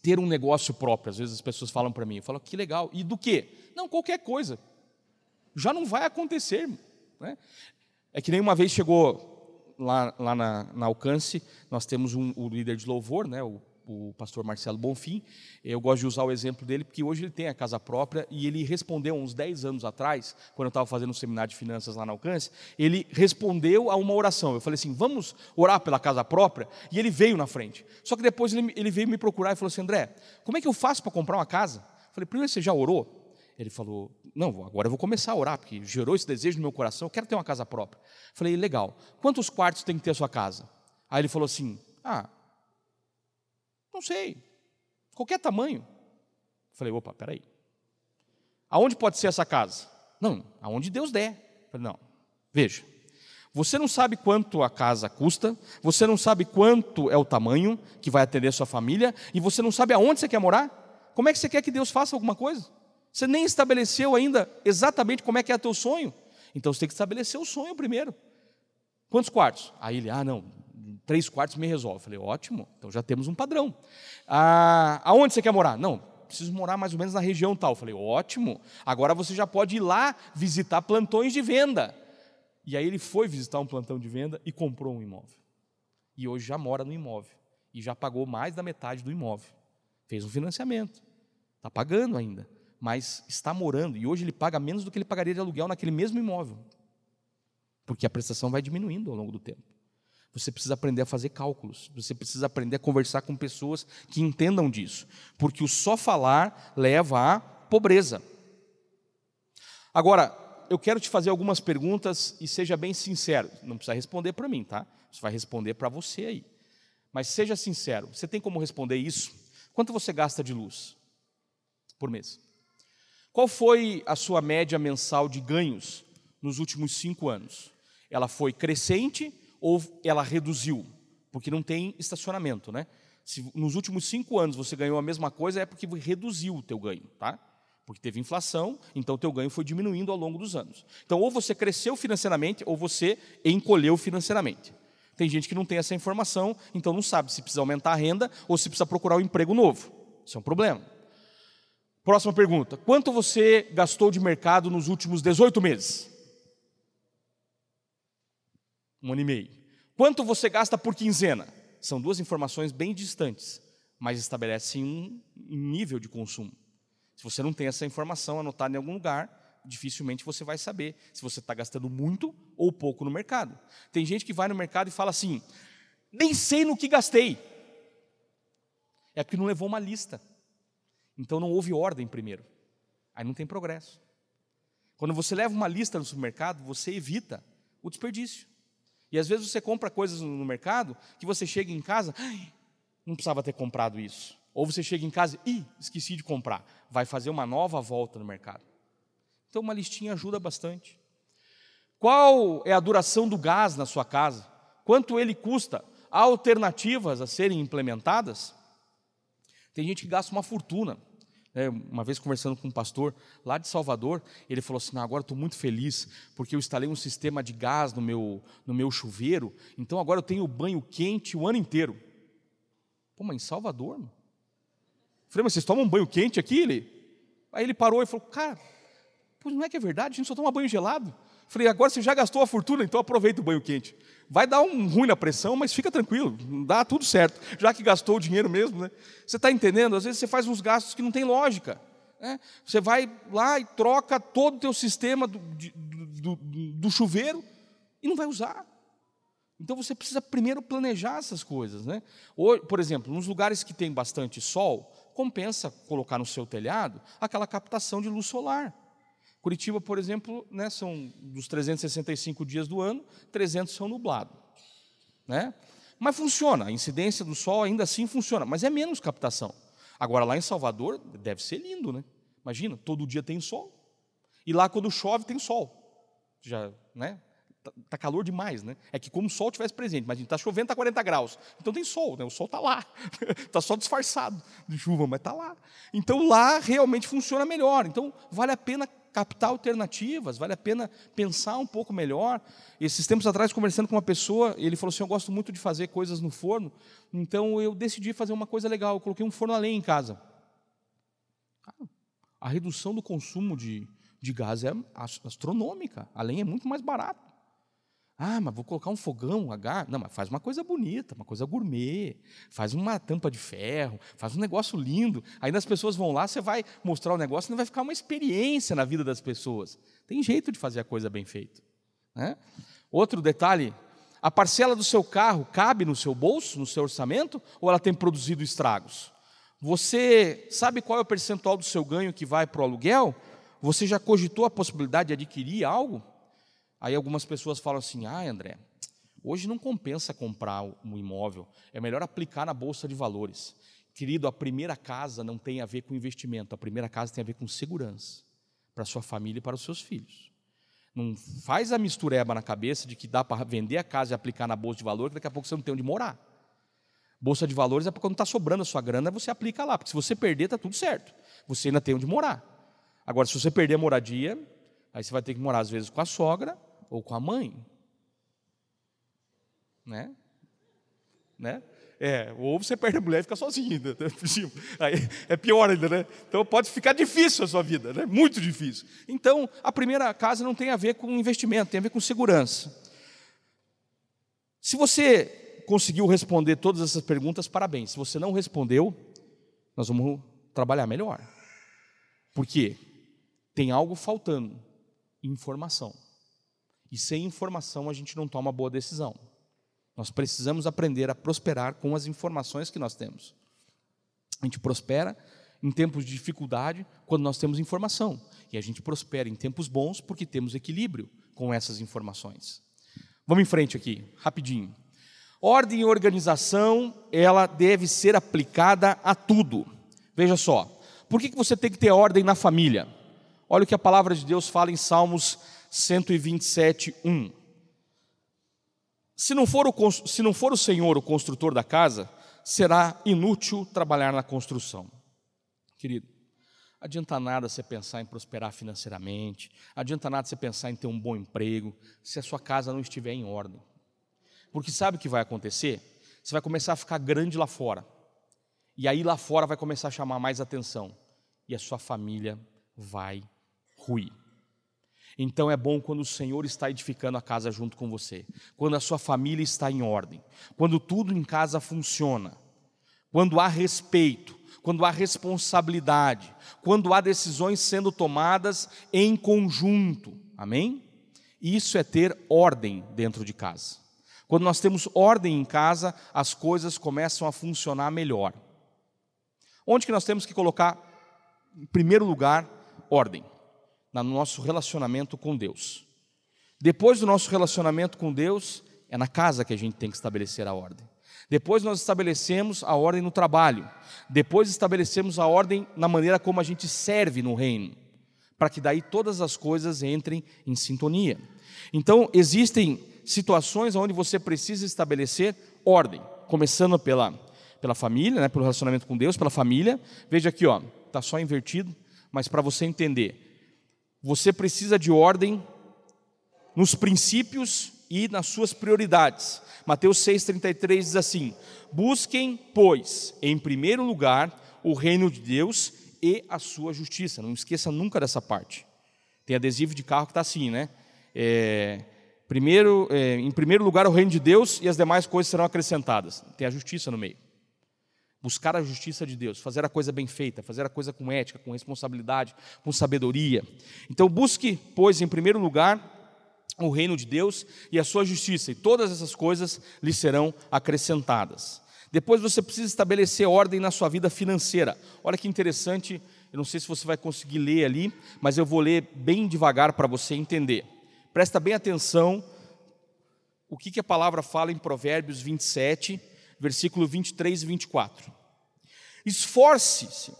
ter um negócio próprio. Às vezes as pessoas falam para mim, eu falo, que legal. E do quê? Não, qualquer coisa. Já não vai acontecer. Né? É que nem uma vez chegou lá, lá na, na Alcance, nós temos um, o líder de louvor, né, o, o pastor Marcelo Bonfim. Eu gosto de usar o exemplo dele, porque hoje ele tem a casa própria e ele respondeu uns 10 anos atrás, quando eu estava fazendo um seminário de finanças lá na Alcance, ele respondeu a uma oração. Eu falei assim: vamos orar pela casa própria? E ele veio na frente. Só que depois ele, ele veio me procurar e falou assim: André, como é que eu faço para comprar uma casa? Eu falei: primeiro você já orou? Ele falou: Não, agora eu vou começar a orar, porque gerou esse desejo no meu coração, eu quero ter uma casa própria. Falei: Legal, quantos quartos tem que ter a sua casa? Aí ele falou assim: Ah, não sei, qualquer tamanho. Falei: Opa, peraí. Aonde pode ser essa casa? Não, aonde Deus der. Falei: Não, veja. Você não sabe quanto a casa custa, você não sabe quanto é o tamanho que vai atender sua família, e você não sabe aonde você quer morar. Como é que você quer que Deus faça alguma coisa? Você nem estabeleceu ainda exatamente como é que é teu sonho. Então você tem que estabelecer o sonho primeiro. Quantos quartos? Aí ele, ah, não, três quartos me resolve. Eu falei, ótimo, então já temos um padrão. Ah, aonde você quer morar? Não, preciso morar mais ou menos na região tal. Eu falei, ótimo, agora você já pode ir lá visitar plantões de venda. E aí ele foi visitar um plantão de venda e comprou um imóvel. E hoje já mora no imóvel. E já pagou mais da metade do imóvel. Fez um financiamento. Está pagando ainda mas está morando, e hoje ele paga menos do que ele pagaria de aluguel naquele mesmo imóvel, porque a prestação vai diminuindo ao longo do tempo. Você precisa aprender a fazer cálculos, você precisa aprender a conversar com pessoas que entendam disso, porque o só falar leva à pobreza. Agora, eu quero te fazer algumas perguntas e seja bem sincero, não precisa responder para mim, tá? Você vai responder para você aí. Mas seja sincero, você tem como responder isso? Quanto você gasta de luz por mês? Qual foi a sua média mensal de ganhos nos últimos cinco anos? Ela foi crescente ou ela reduziu? Porque não tem estacionamento, né? Se nos últimos cinco anos você ganhou a mesma coisa, é porque reduziu o teu ganho, tá? Porque teve inflação, então o teu ganho foi diminuindo ao longo dos anos. Então, ou você cresceu financeiramente, ou você encolheu financeiramente. Tem gente que não tem essa informação, então não sabe se precisa aumentar a renda ou se precisa procurar um emprego novo. Isso é um problema. Próxima pergunta: quanto você gastou de mercado nos últimos 18 meses? Um ano e meio. Quanto você gasta por quinzena? São duas informações bem distantes, mas estabelecem um nível de consumo. Se você não tem essa informação anotada em algum lugar, dificilmente você vai saber se você está gastando muito ou pouco no mercado. Tem gente que vai no mercado e fala assim: nem sei no que gastei. É porque não levou uma lista. Então não houve ordem primeiro. Aí não tem progresso. Quando você leva uma lista no supermercado, você evita o desperdício. E às vezes você compra coisas no mercado que você chega em casa, não precisava ter comprado isso. Ou você chega em casa e esqueci de comprar. Vai fazer uma nova volta no mercado. Então uma listinha ajuda bastante. Qual é a duração do gás na sua casa? Quanto ele custa? Há alternativas a serem implementadas? Tem gente que gasta uma fortuna. É, uma vez conversando com um pastor lá de Salvador, ele falou assim: agora estou muito feliz porque eu instalei um sistema de gás no meu, no meu chuveiro, então agora eu tenho banho quente o ano inteiro. Pô, mas em Salvador? Mano? Falei, mas vocês tomam banho quente aqui? Ele? Aí ele parou e falou: cara, pois não é que é verdade, a gente só toma banho gelado. Falei, agora você já gastou a fortuna, então aproveita o banho quente. Vai dar um ruim na pressão, mas fica tranquilo, dá tudo certo. Já que gastou o dinheiro mesmo, né? Você está entendendo? Às vezes você faz uns gastos que não tem lógica. Né? Você vai lá e troca todo o teu sistema do, do, do, chuveiro e não vai usar. Então você precisa primeiro planejar essas coisas. Né? Ou, por exemplo, nos lugares que tem bastante sol, compensa colocar no seu telhado aquela captação de luz solar. Curitiba, por exemplo, né, são dos 365 dias do ano, 300 são nublados. Né? Mas funciona, a incidência do sol ainda assim funciona, mas é menos captação. Agora, lá em Salvador, deve ser lindo, né? Imagina, todo dia tem sol. E lá, quando chove, tem sol. Já, né? Tá, tá calor demais, né? É que como o sol tivesse presente, mas está chovendo, está 40 graus. Então tem sol, né? O sol está lá. Está [LAUGHS] só disfarçado de chuva, mas está lá. Então lá realmente funciona melhor. Então vale a pena captar alternativas, vale a pena pensar um pouco melhor. Esses tempos atrás, conversando com uma pessoa, ele falou assim: Eu gosto muito de fazer coisas no forno, então eu decidi fazer uma coisa legal. Eu coloquei um forno a lenha em casa. A redução do consumo de, de gás é astronômica, a lenha é muito mais barata. Ah, mas vou colocar um fogão a gás. Não, mas faz uma coisa bonita, uma coisa gourmet. Faz uma tampa de ferro, faz um negócio lindo. Aí as pessoas vão lá, você vai mostrar o negócio, e vai ficar uma experiência na vida das pessoas. Tem jeito de fazer a coisa bem feita. Né? Outro detalhe: a parcela do seu carro cabe no seu bolso, no seu orçamento, ou ela tem produzido estragos? Você sabe qual é o percentual do seu ganho que vai para o aluguel? Você já cogitou a possibilidade de adquirir algo? Aí algumas pessoas falam assim: ah, André, hoje não compensa comprar um imóvel, é melhor aplicar na bolsa de valores. Querido, a primeira casa não tem a ver com investimento, a primeira casa tem a ver com segurança para sua família e para os seus filhos. Não faz a mistureba na cabeça de que dá para vender a casa e aplicar na bolsa de valores, que daqui a pouco você não tem onde morar. Bolsa de valores é para quando está sobrando a sua grana, você aplica lá, porque se você perder, está tudo certo. Você ainda tem onde morar. Agora, se você perder a moradia, aí você vai ter que morar às vezes com a sogra ou com a mãe. Né? Né? É, ou você perde a mulher e fica sozinho. Né? [LAUGHS] Aí é pior ainda, né? Então pode ficar difícil a sua vida, né? Muito difícil. Então, a primeira casa não tem a ver com investimento, tem a ver com segurança. Se você conseguiu responder todas essas perguntas, parabéns. Se você não respondeu, nós vamos trabalhar melhor. Por quê? Tem algo faltando: informação. E sem informação a gente não toma boa decisão. Nós precisamos aprender a prosperar com as informações que nós temos. A gente prospera em tempos de dificuldade quando nós temos informação. E a gente prospera em tempos bons porque temos equilíbrio com essas informações. Vamos em frente aqui, rapidinho. Ordem e organização, ela deve ser aplicada a tudo. Veja só, por que você tem que ter ordem na família? Olha o que a palavra de Deus fala em Salmos 127, 1. Se não, for o, se não for o Senhor o construtor da casa, será inútil trabalhar na construção. Querido, adianta nada você pensar em prosperar financeiramente, adianta nada você pensar em ter um bom emprego, se a sua casa não estiver em ordem. Porque sabe o que vai acontecer? Você vai começar a ficar grande lá fora. E aí lá fora vai começar a chamar mais atenção. E a sua família vai ruir. Então é bom quando o Senhor está edificando a casa junto com você, quando a sua família está em ordem, quando tudo em casa funciona, quando há respeito, quando há responsabilidade, quando há decisões sendo tomadas em conjunto. Amém? Isso é ter ordem dentro de casa. Quando nós temos ordem em casa, as coisas começam a funcionar melhor. Onde que nós temos que colocar, em primeiro lugar, ordem? No nosso relacionamento com Deus. Depois do nosso relacionamento com Deus, é na casa que a gente tem que estabelecer a ordem. Depois nós estabelecemos a ordem no trabalho. Depois estabelecemos a ordem na maneira como a gente serve no reino, para que daí todas as coisas entrem em sintonia. Então, existem situações onde você precisa estabelecer ordem, começando pela pela família, né, pelo relacionamento com Deus, pela família. Veja aqui, ó, tá só invertido, mas para você entender, você precisa de ordem nos princípios e nas suas prioridades. Mateus 6,33 diz assim: Busquem, pois, em primeiro lugar o reino de Deus e a sua justiça. Não esqueça nunca dessa parte. Tem adesivo de carro que está assim, né? É, primeiro, é, em primeiro lugar o reino de Deus e as demais coisas serão acrescentadas. Tem a justiça no meio. Buscar a justiça de Deus, fazer a coisa bem feita, fazer a coisa com ética, com responsabilidade, com sabedoria. Então busque, pois, em primeiro lugar o reino de Deus e a sua justiça, e todas essas coisas lhe serão acrescentadas. Depois você precisa estabelecer ordem na sua vida financeira. Olha que interessante, eu não sei se você vai conseguir ler ali, mas eu vou ler bem devagar para você entender. Presta bem atenção o que, que a palavra fala em Provérbios 27, versículo 23 e 24. Esforce-se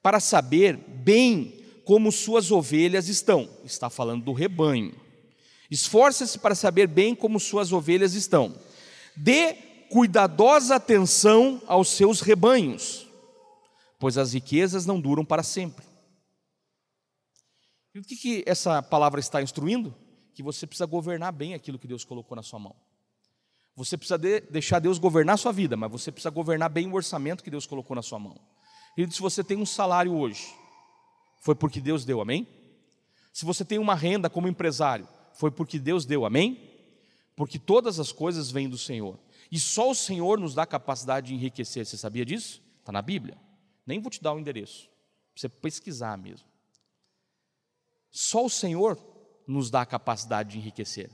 para saber bem como suas ovelhas estão. Está falando do rebanho Esforça-se para saber bem como suas ovelhas estão. Dê cuidadosa atenção aos seus rebanhos, pois as riquezas não duram para sempre. E o que, que essa palavra está instruindo? Que você precisa governar bem aquilo que Deus colocou na sua mão. Você precisa de, deixar Deus governar a sua vida, mas você precisa governar bem o orçamento que Deus colocou na sua mão. Disse: se você tem um salário hoje, foi porque Deus deu, amém? Se você tem uma renda como empresário, foi porque Deus deu, amém? Porque todas as coisas vêm do Senhor. E só o Senhor nos dá capacidade de enriquecer. Você sabia disso? Está na Bíblia. Nem vou te dar o endereço. Você pesquisar mesmo. Só o Senhor nos dá a capacidade de enriquecer.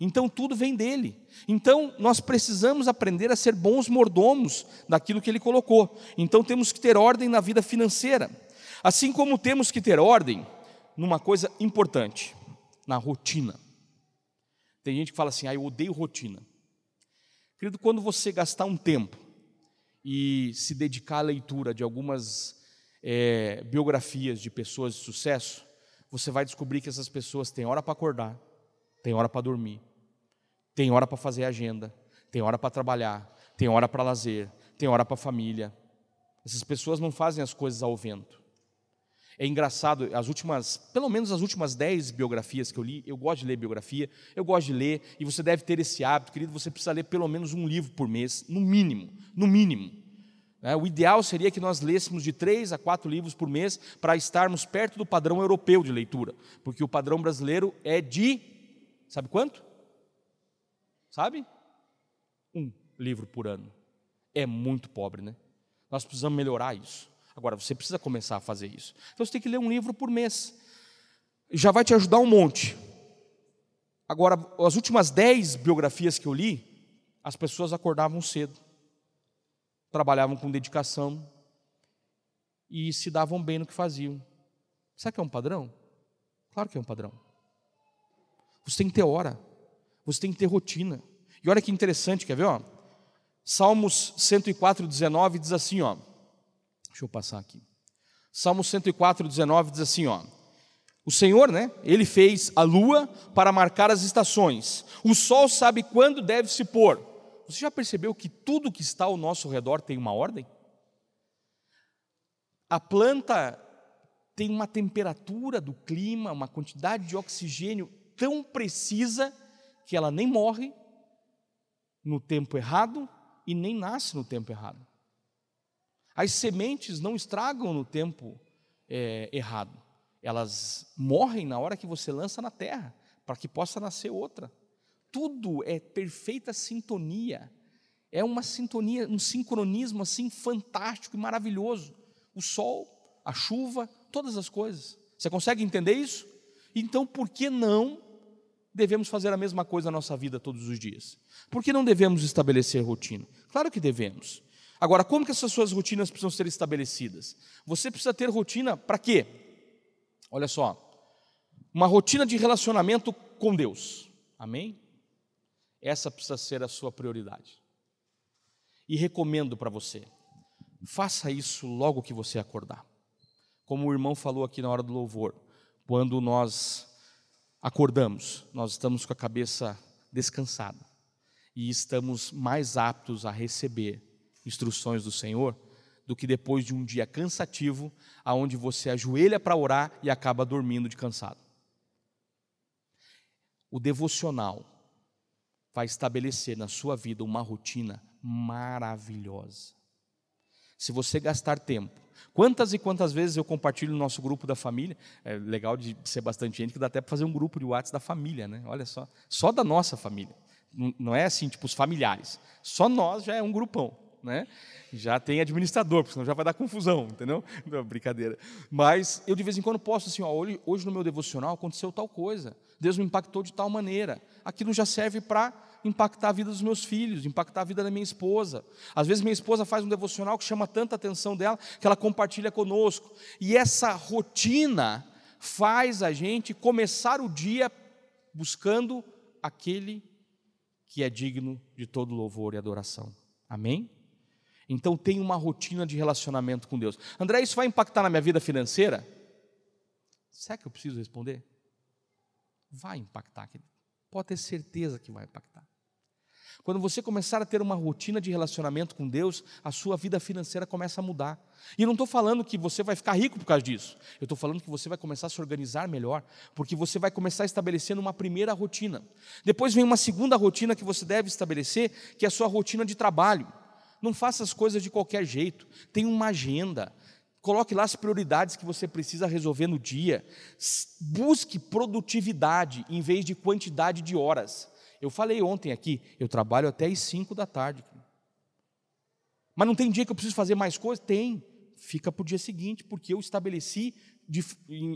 Então tudo vem dele. Então nós precisamos aprender a ser bons mordomos daquilo que ele colocou. Então temos que ter ordem na vida financeira. Assim como temos que ter ordem numa coisa importante, na rotina. Tem gente que fala assim, ah, eu odeio rotina. Querido, quando você gastar um tempo e se dedicar à leitura de algumas é, biografias de pessoas de sucesso, você vai descobrir que essas pessoas têm hora para acordar, têm hora para dormir, têm hora para fazer agenda, têm hora para trabalhar, têm hora para lazer, têm hora para família. Essas pessoas não fazem as coisas ao vento. É engraçado, as últimas, pelo menos as últimas dez biografias que eu li, eu gosto de ler biografia, eu gosto de ler, e você deve ter esse hábito, querido, você precisa ler pelo menos um livro por mês, no mínimo, no mínimo. É, o ideal seria que nós lêssemos de três a quatro livros por mês para estarmos perto do padrão europeu de leitura, porque o padrão brasileiro é de, sabe quanto? Sabe? Um livro por ano. É muito pobre, né? Nós precisamos melhorar isso. Agora, você precisa começar a fazer isso. Então, você tem que ler um livro por mês. Já vai te ajudar um monte. Agora, as últimas dez biografias que eu li, as pessoas acordavam cedo, trabalhavam com dedicação e se davam bem no que faziam. Será que é um padrão? Claro que é um padrão. Você tem que ter hora, você tem que ter rotina. E olha que interessante, quer ver? Ó? Salmos 104, 19 diz assim: ó, Deixa eu passar aqui. Salmo 104, 19 diz assim: ó. O Senhor, né? Ele fez a lua para marcar as estações. O sol sabe quando deve se pôr. Você já percebeu que tudo que está ao nosso redor tem uma ordem? A planta tem uma temperatura do clima, uma quantidade de oxigênio tão precisa que ela nem morre no tempo errado e nem nasce no tempo errado. As sementes não estragam no tempo é, errado, elas morrem na hora que você lança na terra, para que possa nascer outra. Tudo é perfeita sintonia, é uma sintonia, um sincronismo assim fantástico e maravilhoso. O sol, a chuva, todas as coisas. Você consegue entender isso? Então, por que não devemos fazer a mesma coisa na nossa vida todos os dias? Por que não devemos estabelecer rotina? Claro que devemos. Agora, como que essas suas rotinas precisam ser estabelecidas? Você precisa ter rotina para quê? Olha só, uma rotina de relacionamento com Deus. Amém? Essa precisa ser a sua prioridade. E recomendo para você, faça isso logo que você acordar. Como o irmão falou aqui na hora do louvor, quando nós acordamos, nós estamos com a cabeça descansada e estamos mais aptos a receber instruções do Senhor do que depois de um dia cansativo, aonde você ajoelha para orar e acaba dormindo de cansado. O devocional vai estabelecer na sua vida uma rotina maravilhosa. Se você gastar tempo, quantas e quantas vezes eu compartilho no nosso grupo da família, é legal de ser bastante gente que dá até para fazer um grupo de WhatsApp da família, né? Olha só, só da nossa família. Não é assim, tipo os familiares. Só nós já é um grupão, né? Já tem administrador, porque senão já vai dar confusão, entendeu? [LAUGHS] Não, brincadeira. Mas eu de vez em quando posto assim, ó, hoje, hoje no meu devocional aconteceu tal coisa. Deus me impactou de tal maneira. Aquilo já serve para impactar a vida dos meus filhos, impactar a vida da minha esposa. Às vezes minha esposa faz um devocional que chama tanta atenção dela que ela compartilha conosco. E essa rotina faz a gente começar o dia buscando aquele que é digno de todo louvor e adoração. Amém? Então tem uma rotina de relacionamento com Deus. André, isso vai impactar na minha vida financeira? Será que eu preciso responder? Vai impactar, pode ter certeza que vai impactar. Quando você começar a ter uma rotina de relacionamento com Deus, a sua vida financeira começa a mudar. E eu não estou falando que você vai ficar rico por causa disso. Eu estou falando que você vai começar a se organizar melhor, porque você vai começar a estabelecer uma primeira rotina. Depois vem uma segunda rotina que você deve estabelecer, que é a sua rotina de trabalho. Não faça as coisas de qualquer jeito. Tenha uma agenda. Coloque lá as prioridades que você precisa resolver no dia. Busque produtividade em vez de quantidade de horas. Eu falei ontem aqui, eu trabalho até as 5 da tarde. Mas não tem dia que eu preciso fazer mais coisas? Tem. Fica para o dia seguinte, porque eu estabeleci de,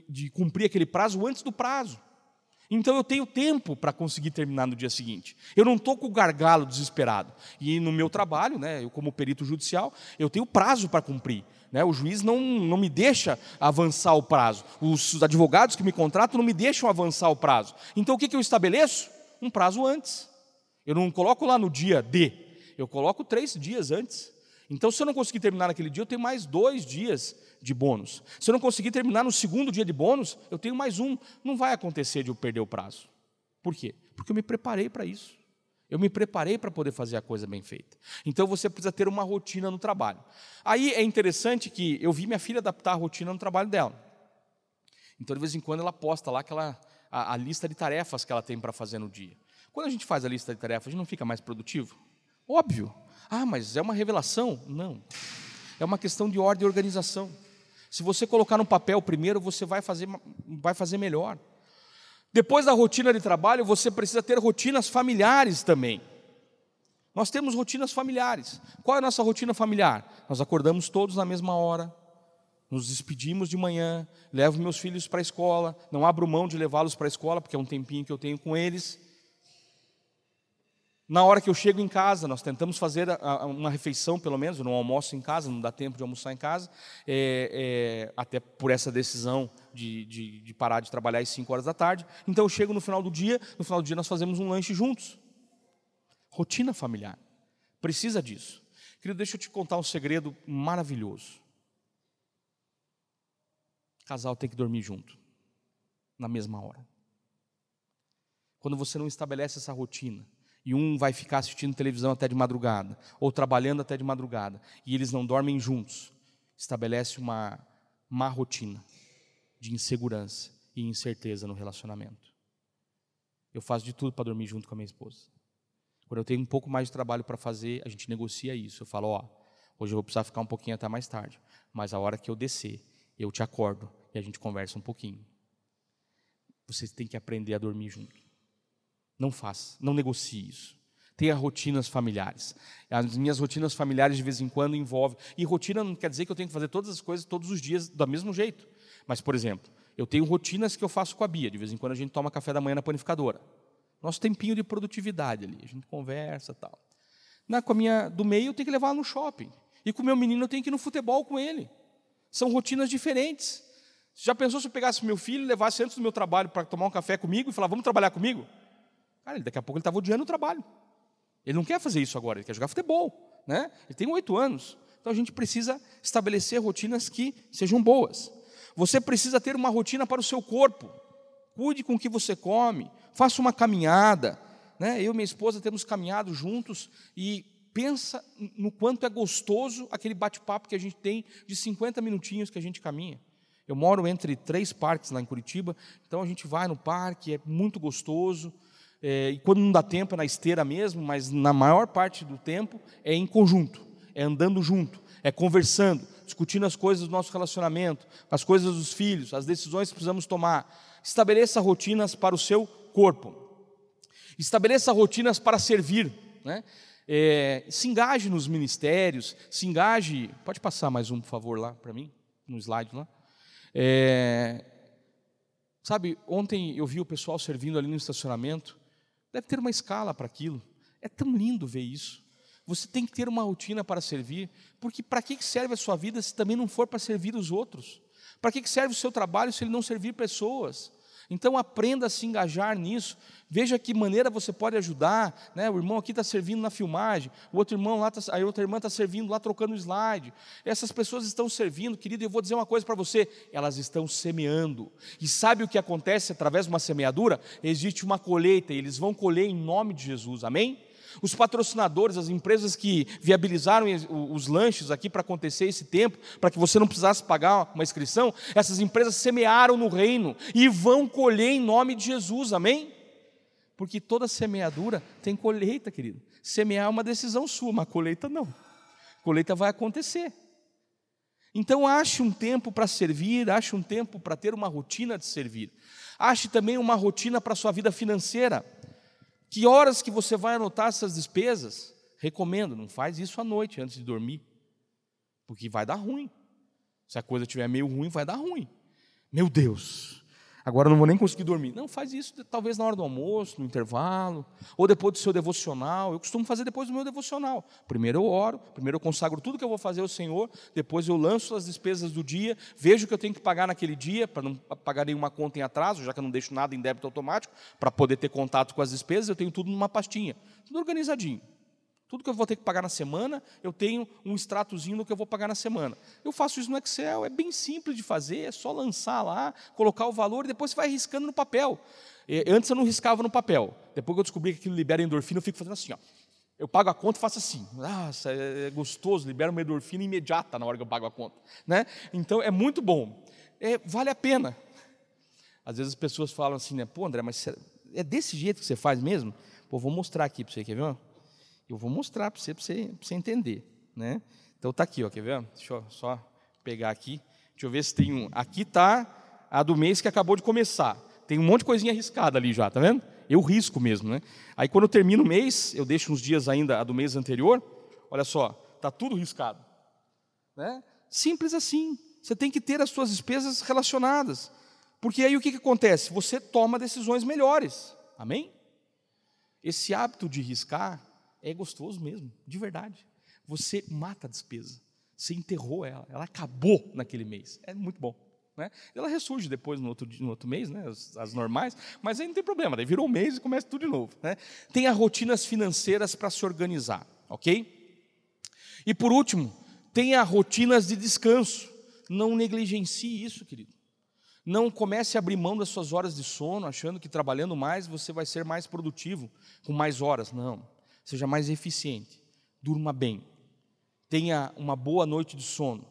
de cumprir aquele prazo antes do prazo. Então eu tenho tempo para conseguir terminar no dia seguinte. Eu não estou com o gargalo desesperado. E no meu trabalho, né, eu como perito judicial, eu tenho prazo para cumprir. Né? O juiz não, não me deixa avançar o prazo. Os advogados que me contratam não me deixam avançar o prazo. Então o que, que eu estabeleço? Um prazo antes. Eu não coloco lá no dia D, eu coloco três dias antes. Então, se eu não conseguir terminar naquele dia, eu tenho mais dois dias de bônus. Se eu não conseguir terminar no segundo dia de bônus, eu tenho mais um. Não vai acontecer de eu perder o prazo. Por quê? Porque eu me preparei para isso. Eu me preparei para poder fazer a coisa bem feita. Então você precisa ter uma rotina no trabalho. Aí é interessante que eu vi minha filha adaptar a rotina no trabalho dela. Então de vez em quando ela posta lá aquela, a, a lista de tarefas que ela tem para fazer no dia. Quando a gente faz a lista de tarefas, a gente não fica mais produtivo? Óbvio. Ah, mas é uma revelação? Não. É uma questão de ordem e organização. Se você colocar no papel primeiro, você vai fazer, vai fazer melhor. Depois da rotina de trabalho, você precisa ter rotinas familiares também. Nós temos rotinas familiares. Qual é a nossa rotina familiar? Nós acordamos todos na mesma hora, nos despedimos de manhã, levo meus filhos para a escola, não abro mão de levá-los para a escola, porque é um tempinho que eu tenho com eles. Na hora que eu chego em casa, nós tentamos fazer uma refeição, pelo menos, eu não almoço em casa, não dá tempo de almoçar em casa, é, é, até por essa decisão de, de, de, parar de trabalhar às 5 horas da tarde. Então eu chego no final do dia, no final do dia nós fazemos um lanche juntos. Rotina familiar. Precisa disso. Querido, deixa eu te contar um segredo maravilhoso. Casal tem que dormir junto, na mesma hora. Quando você não estabelece essa rotina, e um vai ficar assistindo televisão até de madrugada, ou trabalhando até de madrugada, e eles não dormem juntos, estabelece uma má rotina de insegurança e incerteza no relacionamento. Eu faço de tudo para dormir junto com a minha esposa. Quando eu tenho um pouco mais de trabalho para fazer, a gente negocia isso. Eu falo, ó, hoje eu vou precisar ficar um pouquinho até mais tarde, mas a hora que eu descer, eu te acordo e a gente conversa um pouquinho. Vocês têm que aprender a dormir junto. Não faça, não negocie isso. Tenha rotinas familiares. As minhas rotinas familiares de vez em quando envolvem. E rotina não quer dizer que eu tenho que fazer todas as coisas todos os dias do mesmo jeito. Mas, por exemplo, eu tenho rotinas que eu faço com a Bia. De vez em quando a gente toma café da manhã na panificadora. Nosso tempinho de produtividade ali. A gente conversa tal. Na, com a minha do meio, eu tenho que levar ela no shopping. E com o meu menino, eu tenho que ir no futebol com ele. São rotinas diferentes. Já pensou se eu pegasse meu filho e levasse antes do meu trabalho para tomar um café comigo e falar, vamos trabalhar comigo? Cara, daqui a pouco ele estava odiando o trabalho. Ele não quer fazer isso agora, ele quer jogar futebol. Né? Ele tem oito anos. Então a gente precisa estabelecer rotinas que sejam boas. Você precisa ter uma rotina para o seu corpo. Cuide com o que você come, faça uma caminhada. Né? Eu e minha esposa temos caminhado juntos e pensa no quanto é gostoso aquele bate-papo que a gente tem de 50 minutinhos que a gente caminha. Eu moro entre três parques lá em Curitiba, então a gente vai no parque, é muito gostoso. É, e quando não dá tempo é na esteira mesmo, mas na maior parte do tempo é em conjunto, é andando junto, é conversando, discutindo as coisas do nosso relacionamento, as coisas dos filhos, as decisões que precisamos tomar. Estabeleça rotinas para o seu corpo. Estabeleça rotinas para servir. Né? É, se engaje nos ministérios, se engaje. Pode passar mais um, por favor, lá para mim, no slide lá. É, sabe, ontem eu vi o pessoal servindo ali no estacionamento. Deve ter uma escala para aquilo. É tão lindo ver isso. Você tem que ter uma rotina para servir, porque para que serve a sua vida se também não for para servir os outros? Para que serve o seu trabalho se ele não servir pessoas? Então aprenda a se engajar nisso. Veja que maneira você pode ajudar. Né? O irmão aqui está servindo na filmagem, o outro irmão lá, tá, a outra irmã está servindo lá trocando slide. Essas pessoas estão servindo, querido. Eu vou dizer uma coisa para você: elas estão semeando. E sabe o que acontece através de uma semeadura? Existe uma colheita e eles vão colher em nome de Jesus. Amém? Os patrocinadores, as empresas que viabilizaram os lanches aqui para acontecer esse tempo, para que você não precisasse pagar uma inscrição, essas empresas semearam no reino e vão colher em nome de Jesus, amém? Porque toda semeadura tem colheita, querido. Semear é uma decisão sua, mas colheita não. Colheita vai acontecer. Então, ache um tempo para servir, ache um tempo para ter uma rotina de servir. Ache também uma rotina para a sua vida financeira. Que horas que você vai anotar essas despesas? Recomendo, não faz isso à noite antes de dormir, porque vai dar ruim. Se a coisa estiver meio ruim, vai dar ruim. Meu Deus, agora não vou nem conseguir dormir. Não, faz isso talvez na hora do almoço, no intervalo, ou depois do seu devocional. Eu costumo fazer depois do meu devocional. Primeiro eu oro, primeiro eu consagro tudo que eu vou fazer ao Senhor, depois eu lanço as despesas do dia, vejo o que eu tenho que pagar naquele dia, para não pagar nenhuma conta em atraso, já que eu não deixo nada em débito automático, para poder ter contato com as despesas, eu tenho tudo numa pastinha, tudo organizadinho. Tudo que eu vou ter que pagar na semana, eu tenho um extratozinho do que eu vou pagar na semana. Eu faço isso no Excel, é bem simples de fazer, é só lançar lá, colocar o valor e depois você vai riscando no papel. Antes eu não riscava no papel. Depois que eu descobri que aquilo libera endorfina, eu fico fazendo assim, ó. Eu pago a conta e faço assim. Nossa, é gostoso, libera uma endorfina imediata na hora que eu pago a conta. Né? Então é muito bom. É, vale a pena. Às vezes as pessoas falam assim, né? Pô, André, mas é desse jeito que você faz mesmo? Pô, vou mostrar aqui para você, quer ver? Eu vou mostrar para você, para você, você entender. Né? Então está aqui, ó, quer ver? Deixa eu só pegar aqui. Deixa eu ver se tem um. Aqui está a do mês que acabou de começar. Tem um monte de coisinha arriscada ali já, tá vendo? Eu risco mesmo, né? Aí quando eu termino o mês, eu deixo uns dias ainda a do mês anterior. Olha só, tá tudo riscado, né? Simples assim. Você tem que ter as suas despesas relacionadas, porque aí o que, que acontece? Você toma decisões melhores. Amém? Esse hábito de riscar é gostoso mesmo, de verdade. Você mata a despesa. Você enterrou ela, ela acabou naquele mês. É muito bom. Né? Ela ressurge depois no outro, no outro mês, né? as, as, normais, mas aí não tem problema, daí virou um mês e começa tudo de novo. Né? Tenha rotinas financeiras para se organizar, ok? E por último, tenha rotinas de descanso. Não negligencie isso, querido. Não comece a abrir mão das suas horas de sono, achando que trabalhando mais você vai ser mais produtivo, com mais horas. Não seja mais eficiente, durma bem, tenha uma boa noite de sono,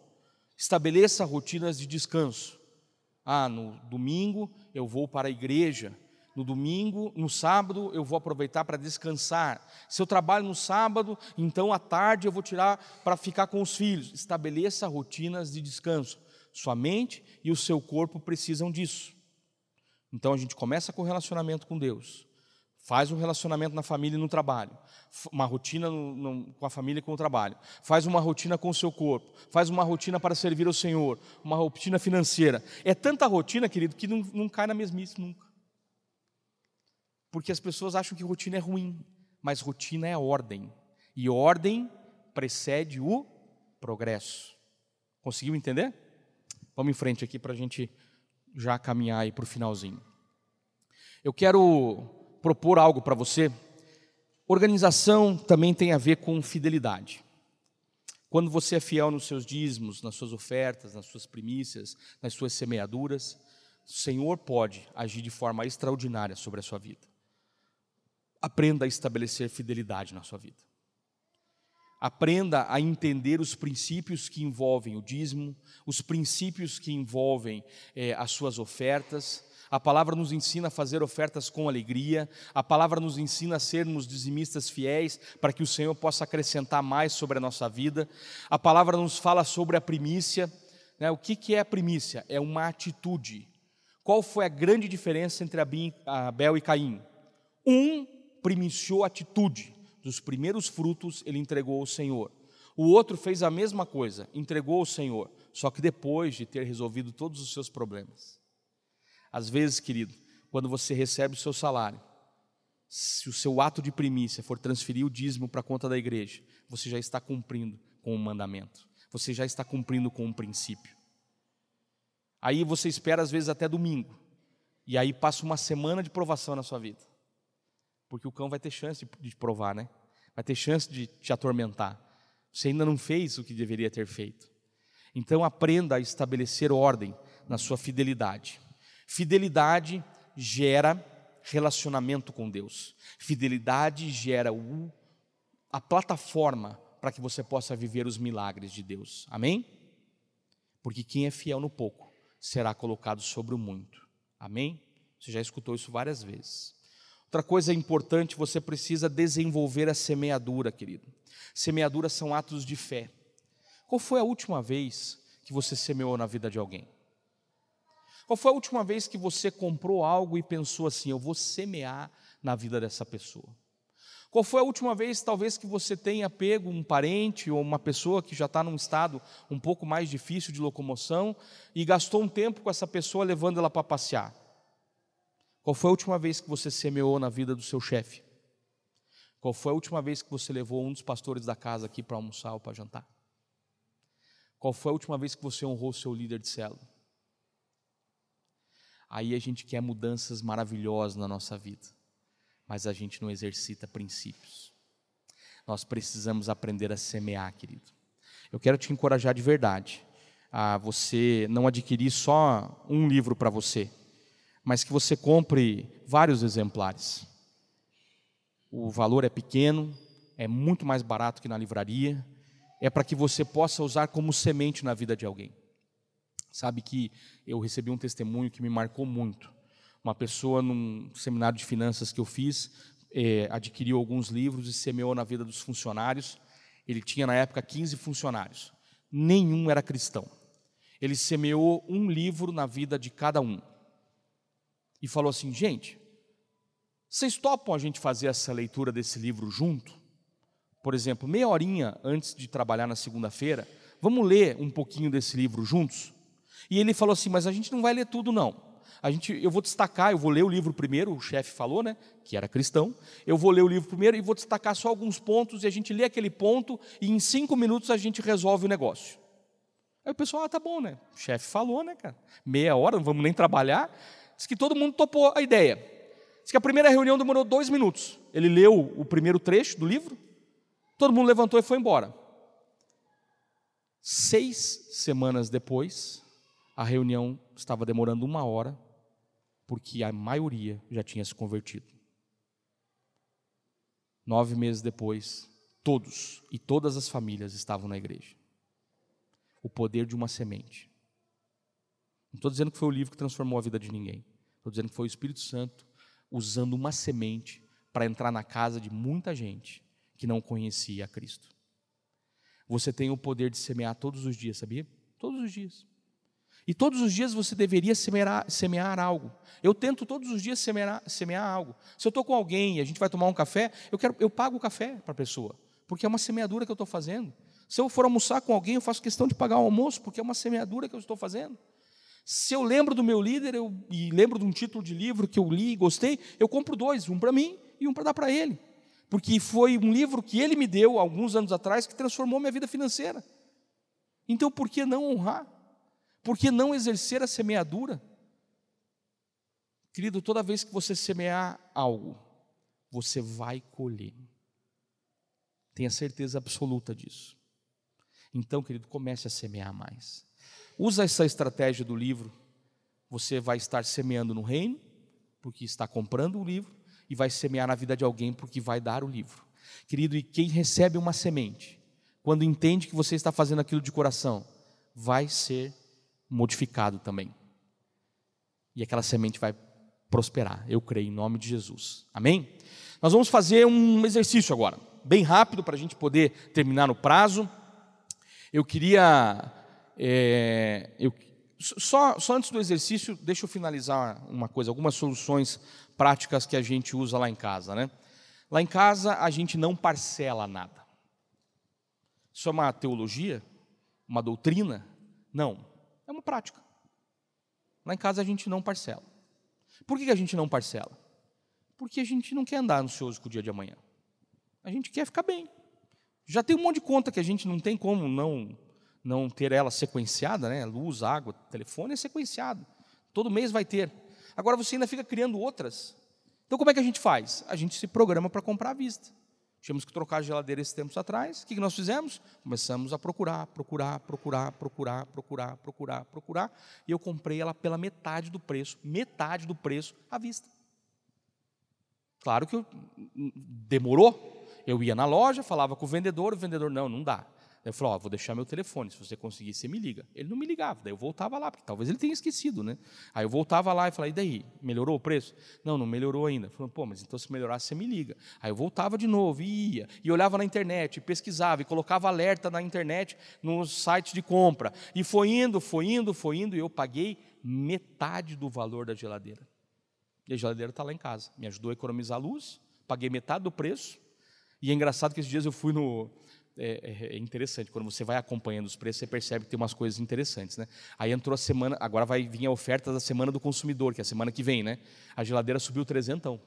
estabeleça rotinas de descanso. Ah, no domingo eu vou para a igreja, no domingo, no sábado eu vou aproveitar para descansar. Se eu trabalho no sábado, então à tarde eu vou tirar para ficar com os filhos. Estabeleça rotinas de descanso. Sua mente e o seu corpo precisam disso. Então a gente começa com o relacionamento com Deus. Faz um relacionamento na família e no trabalho. Uma rotina no, no, com a família e com o trabalho. Faz uma rotina com o seu corpo. Faz uma rotina para servir ao Senhor. Uma rotina financeira. É tanta rotina, querido, que não, não cai na mesmice nunca. Porque as pessoas acham que rotina é ruim. Mas rotina é ordem. E ordem precede o progresso. Conseguiu entender? Vamos em frente aqui para a gente já caminhar aí para o finalzinho. Eu quero propor algo para você. Organização também tem a ver com fidelidade. Quando você é fiel nos seus dízimos, nas suas ofertas, nas suas primícias, nas suas semeaduras, o Senhor pode agir de forma extraordinária sobre a sua vida. Aprenda a estabelecer fidelidade na sua vida. Aprenda a entender os princípios que envolvem o dízimo, os princípios que envolvem é, as suas ofertas. A palavra nos ensina a fazer ofertas com alegria, a palavra nos ensina a sermos dizimistas fiéis, para que o Senhor possa acrescentar mais sobre a nossa vida. A palavra nos fala sobre a primícia. Né? O que, que é a primícia? É uma atitude. Qual foi a grande diferença entre Abel e Caim? Um primiciou atitude, dos primeiros frutos ele entregou ao Senhor. O outro fez a mesma coisa, entregou ao Senhor, só que depois de ter resolvido todos os seus problemas. Às vezes, querido, quando você recebe o seu salário, se o seu ato de primícia for transferir o dízimo para a conta da igreja, você já está cumprindo com o mandamento, você já está cumprindo com o princípio. Aí você espera, às vezes, até domingo, e aí passa uma semana de provação na sua vida. Porque o cão vai ter chance de provar, né? Vai ter chance de te atormentar. Você ainda não fez o que deveria ter feito. Então aprenda a estabelecer ordem na sua fidelidade. Fidelidade gera relacionamento com Deus. Fidelidade gera o, a plataforma para que você possa viver os milagres de Deus. Amém? Porque quem é fiel no pouco será colocado sobre o muito. Amém? Você já escutou isso várias vezes. Outra coisa importante, você precisa desenvolver a semeadura, querido. Semeadura são atos de fé. Qual foi a última vez que você semeou na vida de alguém? Qual foi a última vez que você comprou algo e pensou assim: eu vou semear na vida dessa pessoa? Qual foi a última vez, talvez, que você tenha pego um parente ou uma pessoa que já está num estado um pouco mais difícil de locomoção e gastou um tempo com essa pessoa levando ela para passear? Qual foi a última vez que você semeou na vida do seu chefe? Qual foi a última vez que você levou um dos pastores da casa aqui para almoçar ou para jantar? Qual foi a última vez que você honrou seu líder de célula? Aí a gente quer mudanças maravilhosas na nossa vida, mas a gente não exercita princípios. Nós precisamos aprender a semear, querido. Eu quero te encorajar de verdade a você não adquirir só um livro para você mas que você compre vários exemplares. O valor é pequeno, é muito mais barato que na livraria, é para que você possa usar como semente na vida de alguém. Sabe que eu recebi um testemunho que me marcou muito. Uma pessoa num seminário de finanças que eu fiz, é, adquiriu alguns livros e semeou na vida dos funcionários. Ele tinha na época 15 funcionários, nenhum era cristão. Ele semeou um livro na vida de cada um e falou assim: gente, vocês topam a gente fazer essa leitura desse livro junto? Por exemplo, meia horinha antes de trabalhar na segunda-feira, vamos ler um pouquinho desse livro juntos? E ele falou assim: mas a gente não vai ler tudo, não. A gente, eu vou destacar, eu vou ler o livro primeiro, o chefe falou, né, que era cristão. Eu vou ler o livro primeiro e vou destacar só alguns pontos, e a gente lê aquele ponto, e em cinco minutos a gente resolve o negócio. Aí o pessoal, ah, tá bom, né? O chefe falou, né, cara? Meia hora, não vamos nem trabalhar. Diz que todo mundo topou a ideia. Diz que a primeira reunião demorou dois minutos. Ele leu o primeiro trecho do livro, todo mundo levantou e foi embora. Seis semanas depois, a reunião estava demorando uma hora, porque a maioria já tinha se convertido. Nove meses depois, todos e todas as famílias estavam na igreja. O poder de uma semente. Não estou dizendo que foi o livro que transformou a vida de ninguém. Estou dizendo que foi o Espírito Santo usando uma semente para entrar na casa de muita gente que não conhecia a Cristo. Você tem o poder de semear todos os dias, sabia? Todos os dias. E todos os dias você deveria semear, semear algo. Eu tento todos os dias semear, semear algo. Se eu estou com alguém e a gente vai tomar um café, eu, quero, eu pago o café para a pessoa, porque é uma semeadura que eu estou fazendo. Se eu for almoçar com alguém, eu faço questão de pagar o almoço, porque é uma semeadura que eu estou fazendo. Se eu lembro do meu líder eu, e lembro de um título de livro que eu li e gostei, eu compro dois, um para mim e um para dar para ele. Porque foi um livro que ele me deu alguns anos atrás que transformou minha vida financeira. Então, por que não honrar? Por que não exercer a semeadura? Querido, toda vez que você semear algo, você vai colher. Tenha certeza absoluta disso. Então, querido, comece a semear mais. Usa essa estratégia do livro. Você vai estar semeando no reino, porque está comprando o livro, e vai semear na vida de alguém, porque vai dar o livro. Querido, e quem recebe uma semente, quando entende que você está fazendo aquilo de coração, vai ser modificado também. E aquela semente vai prosperar, eu creio, em nome de Jesus. Amém? Nós vamos fazer um exercício agora, bem rápido, para a gente poder terminar no prazo. Eu queria. É, eu, só, só antes do exercício, deixa eu finalizar uma coisa, algumas soluções práticas que a gente usa lá em casa. Né? Lá em casa, a gente não parcela nada. Isso é uma teologia? Uma doutrina? Não, é uma prática. Lá em casa a gente não parcela. Por que a gente não parcela? Porque a gente não quer andar ansioso com o dia de amanhã. A gente quer ficar bem. Já tem um monte de conta que a gente não tem como não não ter ela sequenciada, né? Luz, água, telefone é sequenciado. Todo mês vai ter. Agora você ainda fica criando outras. Então como é que a gente faz? A gente se programa para comprar à vista. Tínhamos que trocar a geladeira esses tempos atrás. O que nós fizemos? Começamos a procurar, procurar, procurar, procurar, procurar, procurar, procurar. E eu comprei ela pela metade do preço, metade do preço à vista. Claro que eu, demorou. Eu ia na loja, falava com o vendedor, o vendedor, não, não dá. Eu falei, ó, vou deixar meu telefone, se você conseguir, você me liga. Ele não me ligava, daí eu voltava lá, porque talvez ele tenha esquecido, né? Aí eu voltava lá e falei, e daí? Melhorou o preço? Não, não melhorou ainda. Falei, pô, mas então se melhorar, você me liga. Aí eu voltava de novo, e ia, e olhava na internet, e pesquisava, e colocava alerta na internet, no site de compra. E foi indo, foi indo, foi indo, e eu paguei metade do valor da geladeira. E a geladeira está lá em casa. Me ajudou a economizar luz, paguei metade do preço. E é engraçado que esses dias eu fui no, é, é, é, interessante. Quando você vai acompanhando os preços, você percebe que tem umas coisas interessantes. Né? Aí entrou a semana, agora vai vir a oferta da semana do consumidor, que é a semana que vem. Né? A geladeira subiu trezentão.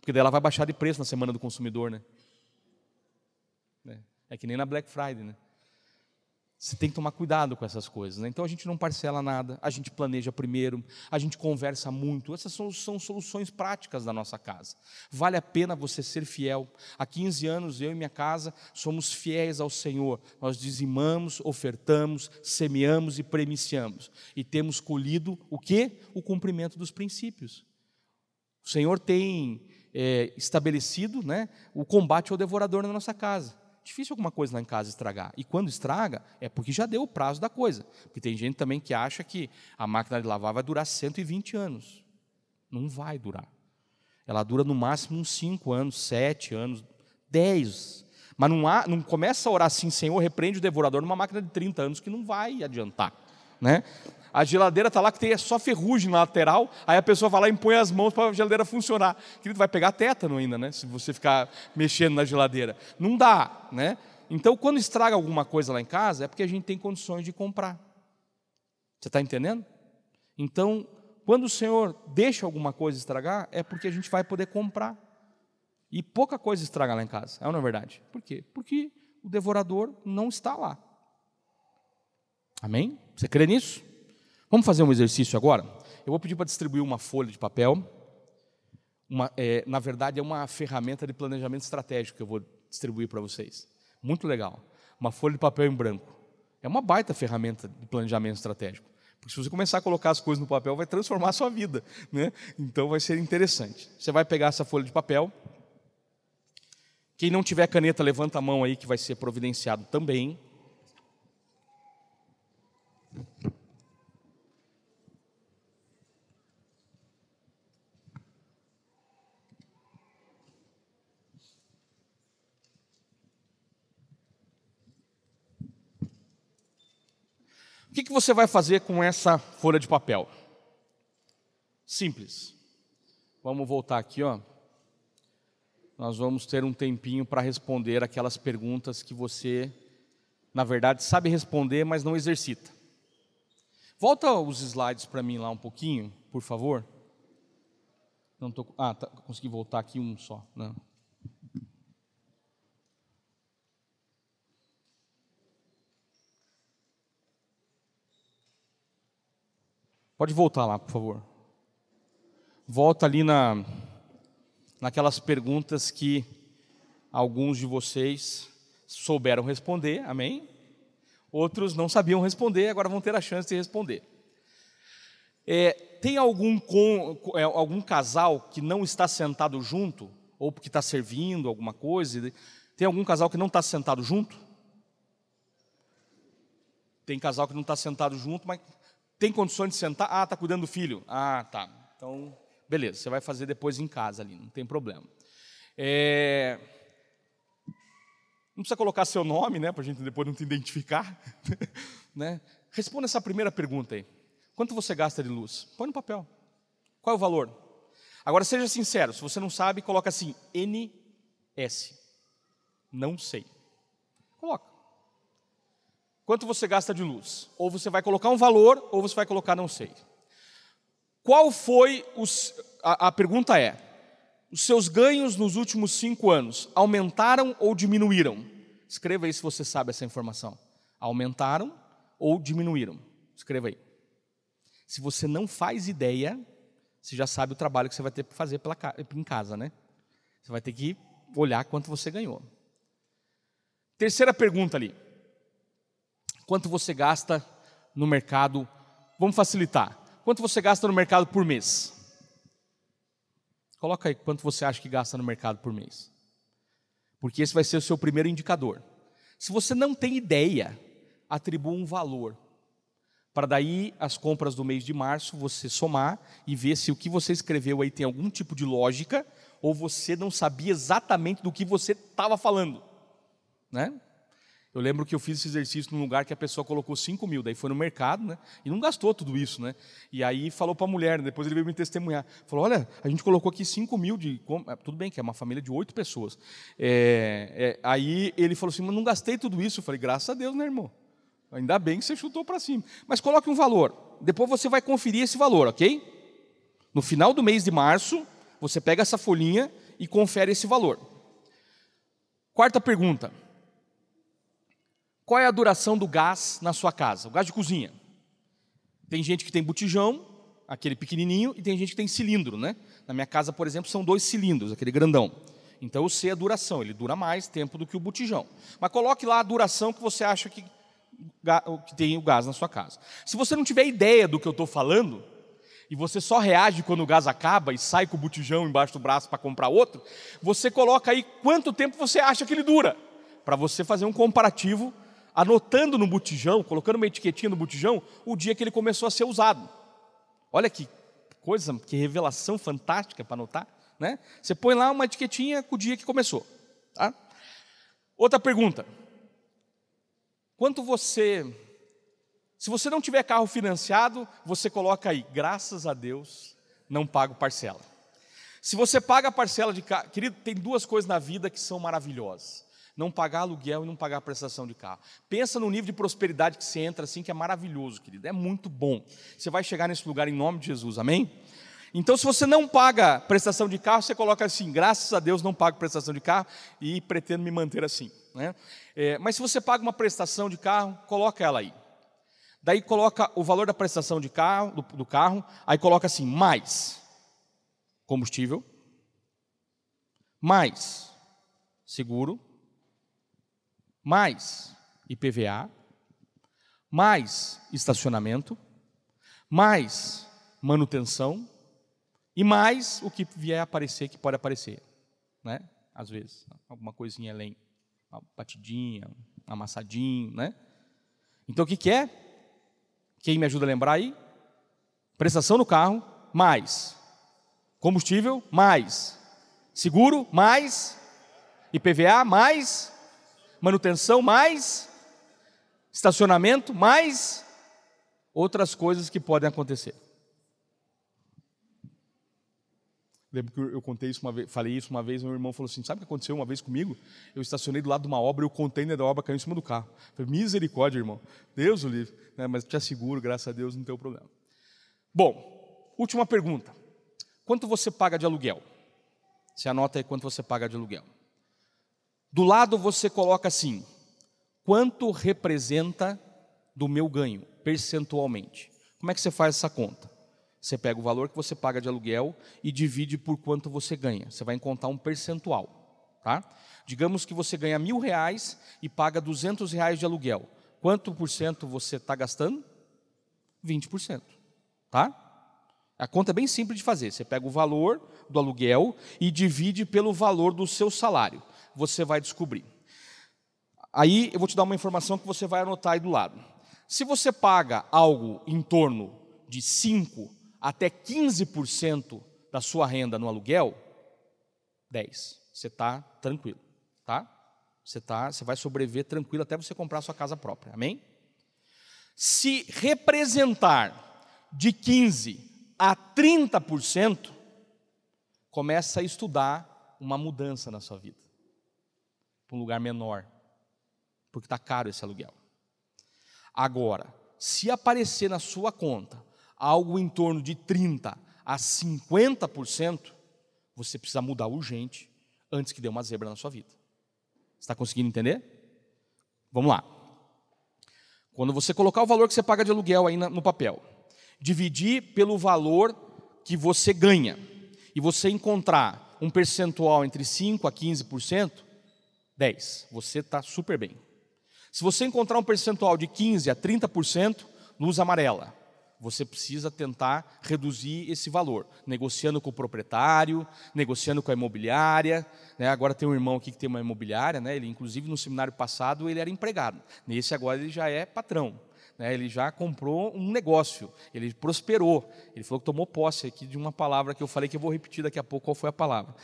Porque daí ela vai baixar de preço na semana do consumidor. Né? É, é que nem na Black Friday. Né? Você tem que tomar cuidado com essas coisas. Né? Então a gente não parcela nada, a gente planeja primeiro, a gente conversa muito. Essas são, são, soluções práticas da nossa casa. Vale a pena você ser fiel. Há 15 anos, eu e minha casa somos fiéis ao Senhor. Nós dizimamos, ofertamos, semeamos e premiciamos. E temos colhido o que? O cumprimento dos princípios. O Senhor tem é, estabelecido né, o combate ao devorador na nossa casa difícil alguma coisa lá em casa estragar. E quando estraga, é porque já deu o prazo da coisa. Porque tem gente também que acha que a máquina de lavar vai durar 120 anos. Não vai durar. Ela dura no máximo uns 5 anos, 7 anos, 10. Mas não, há, não começa a orar assim, Senhor, repreende o devorador numa máquina de 30 anos que não vai adiantar. Né? A geladeira está lá que tem só ferrugem na lateral, aí a pessoa vai lá e põe as mãos para a geladeira funcionar. Querido, vai pegar tétano ainda, né? Se você ficar mexendo na geladeira. Não dá, né? Então, quando estraga alguma coisa lá em casa, é porque a gente tem condições de comprar. Você está entendendo? Então, quando o Senhor deixa alguma coisa estragar, é porque a gente vai poder comprar. E pouca coisa estraga lá em casa, é não é verdade? Por quê? Porque o devorador não está lá. Amém? Você crê nisso? Vamos fazer um exercício agora? Eu vou pedir para distribuir uma folha de papel. Uma, é, na verdade, é uma ferramenta de planejamento estratégico que eu vou distribuir para vocês. Muito legal. Uma folha de papel em branco. É uma baita ferramenta de planejamento estratégico. Porque se você começar a colocar as coisas no papel, vai transformar a sua vida. Né? Então vai ser interessante. Você vai pegar essa folha de papel. Quem não tiver caneta, levanta a mão aí que vai ser providenciado também. O que, você vai fazer com essa folha de papel? Simples. Vamos voltar aqui, ó. Nós vamos ter um tempinho para responder aquelas perguntas que você, na verdade, sabe responder, mas não exercita. Volta os slides para mim lá um pouquinho, por favor. Não tô, ah, tá, consegui voltar aqui um só. Não. Pode voltar lá, por favor. Volta ali na, naquelas perguntas que alguns de vocês souberam responder, amém? Outros não sabiam responder, agora vão ter a chance de responder. É, tem algum, com, é, algum casal que não está sentado junto, ou porque está servindo alguma coisa? Tem algum casal que não está sentado junto? Tem casal que não está sentado junto, mas tem condições de sentar? Ah, está cuidando do filho. Ah, tá. Então, beleza, você vai fazer depois em casa ali, não tem problema. É... Não precisa colocar seu nome, né, para a gente depois não te identificar. [LAUGHS] né? Responda essa primeira pergunta aí. Quanto você gasta de luz? Põe no papel. Qual é o valor? Agora seja sincero, se você não sabe, coloca assim, NS. Não sei. Coloca. Quanto você gasta de luz? Ou você vai colocar um valor, ou você vai colocar não sei. Qual foi os. A, a pergunta é: os seus ganhos nos últimos cinco anos aumentaram ou diminuíram? Escreva aí se você sabe essa informação. Aumentaram ou diminuíram? Escreva aí. Se você não faz ideia, você já sabe o trabalho que você vai ter que fazer pela, em casa, né? Você vai ter que olhar quanto você ganhou. Terceira pergunta ali. Quanto você gasta no mercado? Vamos facilitar. Quanto você gasta no mercado por mês? Coloca aí quanto você acha que gasta no mercado por mês. Porque esse vai ser o seu primeiro indicador. Se você não tem ideia, atribua um valor. Para daí as compras do mês de março você somar e ver se o que você escreveu aí tem algum tipo de lógica ou você não sabia exatamente do que você estava falando. Né? Eu lembro que eu fiz esse exercício num lugar que a pessoa colocou 5 mil, daí foi no mercado, né? E não gastou tudo isso, né? E aí falou para a mulher, né? depois ele veio me testemunhar. Falou: olha, a gente colocou aqui 5 mil de. É, tudo bem, que é uma família de oito pessoas. É, é, aí ele falou assim: mas não gastei tudo isso. Eu falei: graças a Deus, né, irmão? Ainda bem que você chutou para cima. Mas coloque um valor. Depois você vai conferir esse valor, ok? No final do mês de março, você pega essa folhinha e confere esse valor. Quarta pergunta. Qual é a duração do gás na sua casa? O gás de cozinha. Tem gente que tem botijão, aquele pequenininho, e tem gente que tem cilindro, né? Na minha casa, por exemplo, são dois cilindros, aquele grandão. Então eu sei a duração, ele dura mais tempo do que o botijão. Mas coloque lá a duração que você acha que, que tem o gás na sua casa. Se você não tiver ideia do que eu estou falando, e você só reage quando o gás acaba e sai com o botijão embaixo do braço para comprar outro, você coloca aí quanto tempo você acha que ele dura, para você fazer um comparativo anotando no botijão, colocando uma etiquetinha no botijão, o dia que ele começou a ser usado. Olha que coisa, que revelação fantástica para anotar. Né? Você põe lá uma etiquetinha com o dia que começou. Tá? Outra pergunta. Quanto você. Se você não tiver carro financiado, você coloca aí, graças a Deus, não pago parcela. Se você paga a parcela de carro, querido, tem duas coisas na vida que são maravilhosas não pagar aluguel e não pagar prestação de carro. Pensa no nível de prosperidade que você entra assim, que é maravilhoso, querido. É muito bom. Você vai chegar nesse lugar em nome de Jesus, amém? Então, se você não paga prestação de carro, você coloca assim: graças a Deus não pago prestação de carro e pretendo me manter assim. Né? É, mas se você paga uma prestação de carro, coloca ela aí. Daí coloca o valor da prestação de carro, do, do carro, aí coloca assim: mais combustível, mais seguro, mais IPVA, mais estacionamento, mais manutenção e mais o que vier aparecer, que pode aparecer, né? Às vezes, alguma coisinha além, uma batidinha, um amassadinho, né? Então o que, que é? Quem me ajuda a lembrar aí? Prestação no carro, mais combustível, mais seguro, mais IPVA, mais manutenção, mais estacionamento, mais outras coisas que podem acontecer. Lembro que eu contei isso uma vez, falei isso uma vez, meu irmão falou assim: sabe o que aconteceu uma vez comigo? Eu estacionei do lado de uma obra e o container da obra caiu em cima do carro. falei, misericórdia, irmão. Deus o livre. Né, mas te asseguro, graças a Deus, não tem problema. Bom, última pergunta. Quanto você paga de aluguel? Você anota aí quanto você paga de aluguel. Do lado você coloca assim: quanto representa do meu ganho, percentualmente? Como é que você faz essa conta? Você pega o valor que você paga de aluguel e divide por quanto você ganha. Você vai encontrar um percentual, tá? Digamos que você ganha mil reais e paga duzentos reais de aluguel. Quanto por cento você está gastando? 20%, tá? A conta é bem simples de fazer. Você pega o valor do aluguel e divide pelo valor do seu salário você vai descobrir. Aí eu vou te dar uma informação que você vai anotar aí do lado. Se você paga algo em torno de 5 até 15% da sua renda no aluguel, 10. Você está tranquilo, tá? Você tá, você vai sobreviver tranquilo até você comprar a sua casa própria. Amém? Se representar de 15 a 30%, começa a estudar uma mudança na sua vida. Para um lugar menor. Porque está caro esse aluguel. Agora, se aparecer na sua conta algo em torno de 30 a 50%, você precisa mudar urgente antes que dê uma zebra na sua vida. Está conseguindo entender? Vamos lá. Quando você colocar o valor que você paga de aluguel aí no papel, dividir pelo valor que você ganha, e você encontrar um percentual entre 5% a 15%, 10%, você está super bem. Se você encontrar um percentual de 15% a 30%, luz amarela você precisa tentar reduzir esse valor, negociando com o proprietário, negociando com a imobiliária. Né? Agora tem um irmão aqui que tem uma imobiliária, né? ele inclusive no seminário passado ele era empregado, nesse agora ele já é patrão. Né? Ele já comprou um negócio, ele prosperou. Ele falou que tomou posse aqui de uma palavra que eu falei que eu vou repetir daqui a pouco qual foi a palavra.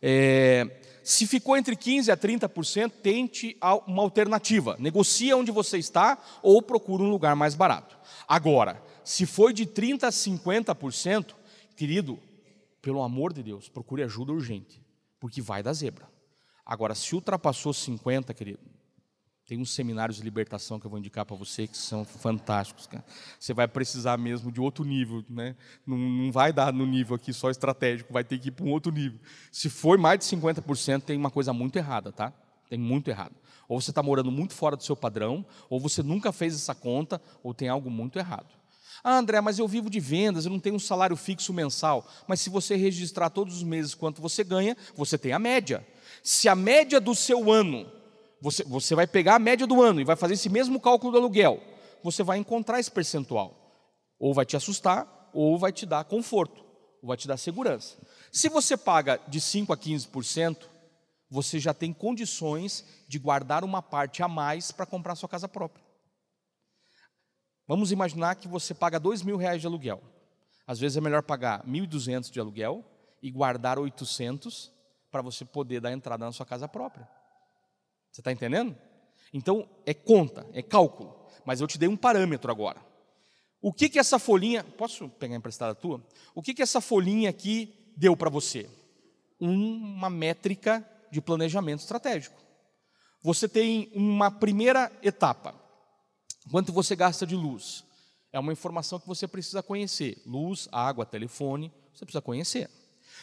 É, se ficou entre 15% a 30%, tente uma alternativa. Negocia onde você está ou procura um lugar mais barato. Agora, se foi de 30% a 50%, querido, pelo amor de Deus, procure ajuda urgente, porque vai dar zebra. Agora, se ultrapassou 50%, querido, tem uns seminários de libertação que eu vou indicar para você que são fantásticos. Cara. Você vai precisar mesmo de outro nível, né? Não, não, vai dar no nível aqui só estratégico, vai ter que ir para um outro nível. Se for mais de 50%, tem uma coisa muito errada, tá? Tem muito errado. Ou você está morando muito fora do seu padrão, ou você nunca fez essa conta, ou tem algo muito errado. Ah, André, mas eu vivo de vendas, eu não tenho um salário fixo mensal. Mas se você registrar todos os meses quanto você ganha, você tem a média. Se a média do seu ano, você, você vai pegar a média do ano e vai fazer esse mesmo cálculo do aluguel, você vai encontrar esse percentual. Ou vai te assustar, ou vai te dar conforto, ou vai te dar segurança. Se você paga de 5% a 15%, você já tem condições de guardar uma parte a mais para comprar sua casa própria. Vamos imaginar que você paga dois mil reais de aluguel. Às vezes é melhor pagar 1.200 de aluguel e guardar 800 para você poder dar entrada na sua casa própria. Você está entendendo? Então, é conta, é cálculo. Mas eu te dei um parâmetro agora. O que que essa folhinha... Posso pegar emprestada a tua? O que que essa folhinha aqui deu para você? Uma métrica de planejamento estratégico. Você tem uma primeira etapa. Quanto você gasta de luz? É uma informação que você precisa conhecer. Luz, água, telefone, você precisa conhecer.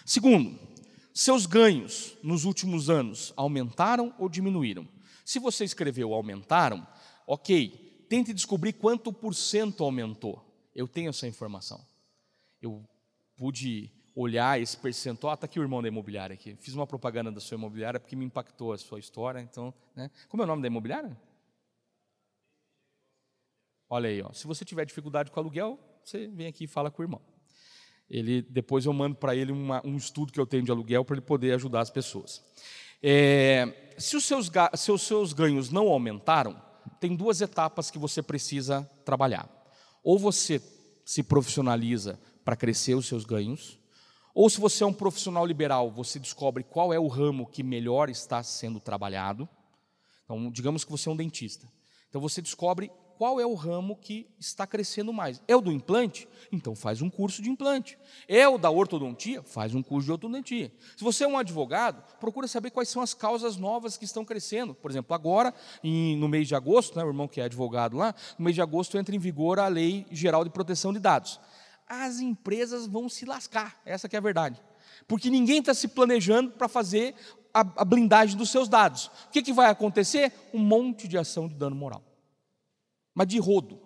Segundo, seus ganhos nos últimos anos aumentaram ou diminuíram? Se você escreveu aumentaram, ok, tente descobrir quanto por cento aumentou. Eu tenho essa informação. Eu pude olhar esse percentual. Está aqui o irmão da imobiliária aqui. Fiz uma propaganda da sua imobiliária porque me impactou a sua história. Então, né? como é o nome da imobiliária? Olha aí, ó. se você tiver dificuldade com aluguel, você vem aqui e fala com o irmão. Ele, depois eu mando para ele uma, um estudo que eu tenho de aluguel para ele poder ajudar as pessoas. É, se, os seus, se os seus ganhos não aumentaram, tem duas etapas que você precisa trabalhar. Ou você se profissionaliza para crescer os seus ganhos, ou se você é um profissional liberal, você descobre qual é o ramo que melhor está sendo trabalhado. Então, digamos que você é um dentista. Então, você descobre qual é o ramo que está crescendo mais. É o do implante? Então faz um curso de implante. É o da ortodontia? Faz um curso de ortodontia. Se você é um advogado, procura saber quais são as causas novas que estão crescendo. Por exemplo, agora, em, no mês de agosto, né, o irmão que é advogado lá, no mês de agosto entra em vigor a Lei Geral de Proteção de Dados. As empresas vão se lascar, essa é a verdade. Porque ninguém está se planejando para fazer a, a blindagem dos seus dados. O que, que vai acontecer? Um monte de ação de dano moral mas de rodo.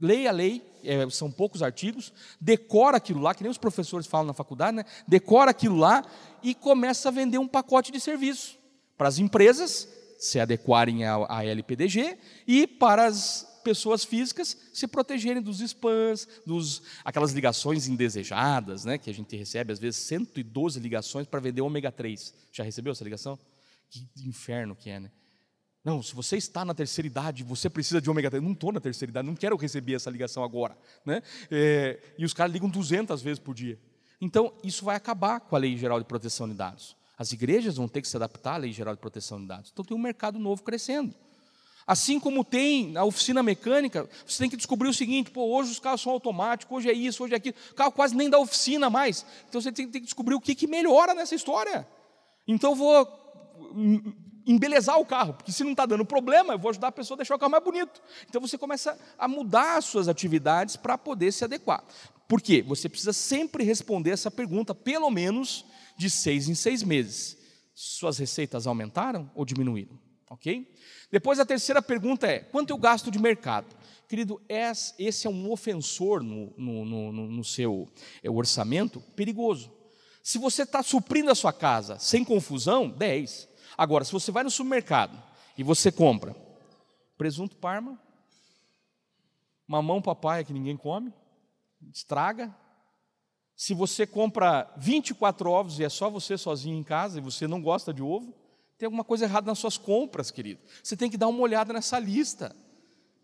Leia a lei, é, são poucos artigos, decora aquilo lá, que nem os professores falam na faculdade, né? decora aquilo lá e começa a vender um pacote de serviço para as empresas se adequarem à LPDG e para as pessoas físicas se protegerem dos spams, dos aquelas ligações indesejadas, né, que a gente recebe às vezes 112 ligações para vender ômega 3. Já recebeu essa ligação? Que inferno que é, né? Não, se você está na terceira idade, você precisa de ômega 3. Não estou na terceira idade, não quero receber essa ligação agora. Né? É, e os caras ligam 200 vezes por dia. Então, isso vai acabar com a Lei Geral de Proteção de Dados. As igrejas vão ter que se adaptar à Lei Geral de Proteção de Dados. Então, tem um mercado novo crescendo. Assim como tem a oficina mecânica, você tem que descobrir o seguinte: pô, hoje os carros são automáticos, hoje é isso, hoje é aquilo. O carro quase nem dá oficina mais. Então você tem que descobrir o que, que melhora nessa história. Então vou embelezar o carro, porque se não está dando problema, eu vou ajudar a pessoa a deixar o carro mais bonito. Então você começa a mudar as suas atividades para poder se adequar. Por quê? Você precisa sempre responder essa pergunta, pelo menos de seis em seis meses. Suas receitas aumentaram ou diminuíram? Ok? Depois a terceira pergunta é: quanto eu gasto de mercado? Querido, esse é um ofensor no, no, no, no seu é, orçamento perigoso. Se você está suprindo a sua casa sem confusão, 10. Agora, se você vai no supermercado e você compra presunto parma, mamão papai que ninguém come, estraga. Se você compra 24 ovos e é só você sozinho em casa e você não gosta de ovo, tem alguma coisa errada nas suas compras, querido. Você tem que dar uma olhada nessa lista.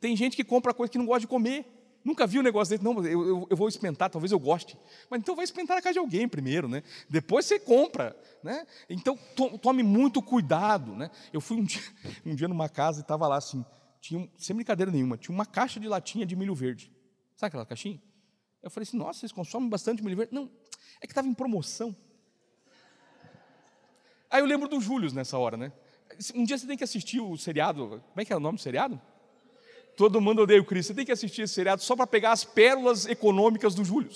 Tem gente que compra coisa que não gosta de comer. Nunca vi um negócio desse, não, eu, eu, eu, vou experimentar, talvez eu goste. Mas então vai experimentar na casa de alguém primeiro, né? Depois você compra, né? Então to, tome muito cuidado, né? Eu fui um dia, [LAUGHS] um dia numa casa e estava lá assim, tinha, sem brincadeira nenhuma, tinha uma caixa de latinha de milho verde. Sabe aquela caixinha? Eu falei assim, nossa, vocês consomem bastante milho verde? Não, é que estava em promoção. Aí eu lembro do Júlio nessa hora, né? Um dia você tem que assistir o seriado, como é que é o nome do seriado? Todo mundo odeia o Cristo. Você tem que assistir esse seriado só para pegar as pérolas econômicas do Júlio.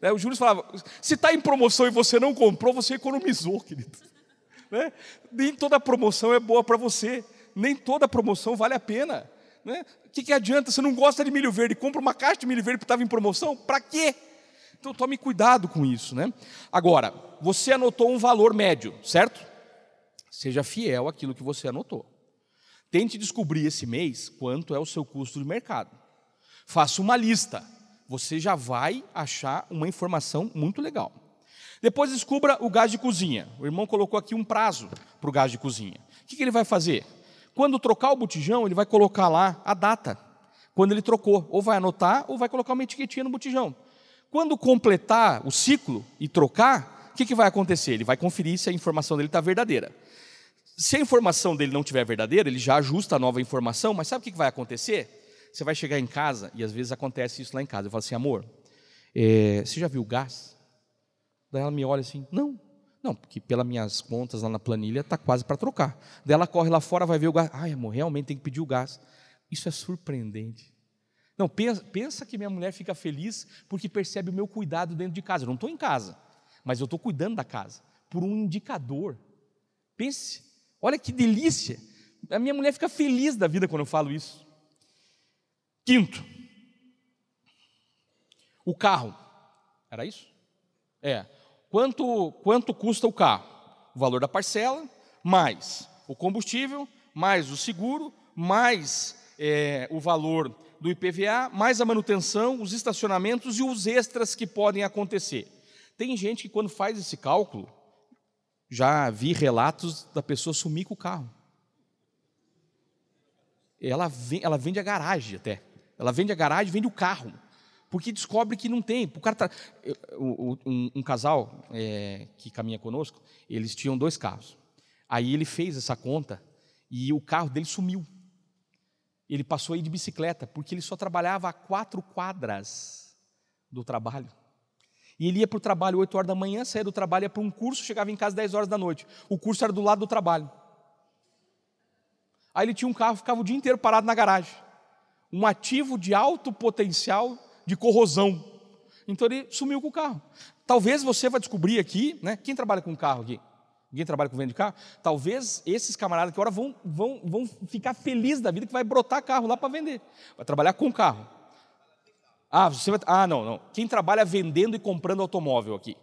Né? O Júlio falava: se está em promoção e você não comprou, você economizou, [LAUGHS] querido. Né? Nem toda promoção é boa para você, nem toda promoção vale a pena. Né? O que, que adianta? Você não gosta de milho verde, compra uma caixa de milho verde que estava em promoção? Para quê? Então tome cuidado com isso. Né? Agora, você anotou um valor médio, certo? Seja fiel àquilo que você anotou. Tente descobrir esse mês quanto é o seu custo de mercado. Faça uma lista. Você já vai achar uma informação muito legal. Depois descubra o gás de cozinha. O irmão colocou aqui um prazo para o gás de cozinha. O que, ele vai fazer? Quando trocar o botijão, ele vai colocar lá a data. Quando ele trocou, ou vai anotar, ou vai colocar uma etiquetinha no botijão. Quando completar o ciclo e trocar, o que vai acontecer? Ele vai conferir se a informação dele está verdadeira. Se a informação dele não tiver verdadeira, ele já ajusta a nova informação, mas sabe o que vai acontecer? Você vai chegar em casa, e às vezes acontece isso lá em casa. Eu falo assim, amor, é, você já viu o gás? Daí ela me olha assim, não. Não, porque pelas minhas contas lá na planilha está quase para trocar. Daí ela corre lá fora, vai ver o gás. Ai, amor, realmente tem que pedir o gás. Isso é surpreendente. Não, pensa, pensa que minha mulher fica feliz porque percebe o meu cuidado dentro de casa. Eu não estou em casa, mas eu estou cuidando da casa por um indicador. Pense, Olha que delícia. A minha mulher fica feliz da vida quando eu falo isso. Quinto, o carro. Era isso? É. Quanto, quanto custa o carro? O valor da parcela, mais o combustível, mais o seguro, mais é, o valor do IPVA, mais a manutenção, os estacionamentos e os extras que podem acontecer. Tem gente que, quando faz esse cálculo, já vi relatos da pessoa sumir com o carro. Ela, vem, ela vende a garagem até. Ela vende a garagem, vende o carro. Porque descobre que não tem. O cara tá, um, um casal é, que caminha conosco, eles tinham dois carros. Aí ele fez essa conta e o carro dele sumiu. Ele passou aí de bicicleta, porque ele só trabalhava a quatro quadras do trabalho. E ele ia para o trabalho 8 horas da manhã, saía do trabalho, ia para um curso, chegava em casa 10 horas da noite. O curso era do lado do trabalho. Aí ele tinha um carro, ficava o dia inteiro parado na garagem. Um ativo de alto potencial de corrosão. Então ele sumiu com o carro. Talvez você vai descobrir aqui, né? Quem trabalha com carro aqui? Ninguém trabalha com venda de carro? Talvez esses camaradas que agora vão, vão, vão ficar felizes da vida que vai brotar carro lá para vender. Vai trabalhar com carro. Ah, você vai... ah, não, não. Quem trabalha vendendo e comprando automóvel aqui?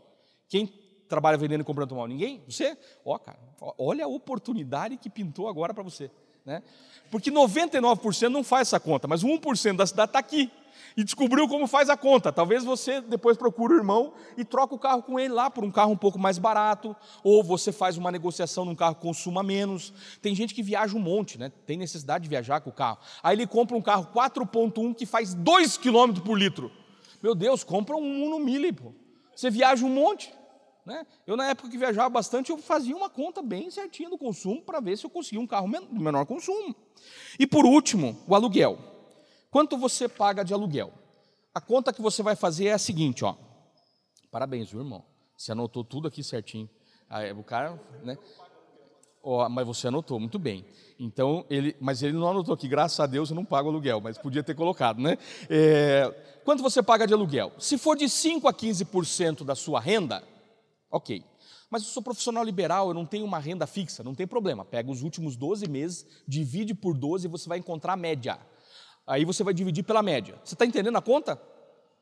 Quem trabalha vendendo e comprando automóvel? Ninguém? Você? Ó, oh, cara, olha a oportunidade que pintou agora para você. Né? Porque 99% não faz essa conta, mas 1% da cidade está aqui. E descobriu como faz a conta. Talvez você depois procure o irmão e troca o carro com ele lá por um carro um pouco mais barato, ou você faz uma negociação num carro que consuma menos. Tem gente que viaja um monte, né? Tem necessidade de viajar com o carro. Aí ele compra um carro 4.1 que faz 2 km por litro. Meu Deus, compra um Uno Mille, pô. Você viaja um monte. Né? Eu, na época que viajava bastante, eu fazia uma conta bem certinha do consumo para ver se eu conseguia um carro de menor consumo. E por último, o aluguel. Quanto você paga de aluguel? A conta que você vai fazer é a seguinte, ó. Parabéns, viu, irmão? Você anotou tudo aqui certinho. Aí, o cara, né? Oh, mas você anotou, muito bem. Então, ele, mas ele não anotou aqui, graças a Deus eu não pago aluguel, mas podia ter colocado, né? É, quanto você paga de aluguel? Se for de 5 a 15% da sua renda, ok. Mas eu sou profissional liberal, eu não tenho uma renda fixa, não tem problema. Pega os últimos 12 meses, divide por 12 e você vai encontrar a média. Aí você vai dividir pela média. Você está entendendo a conta?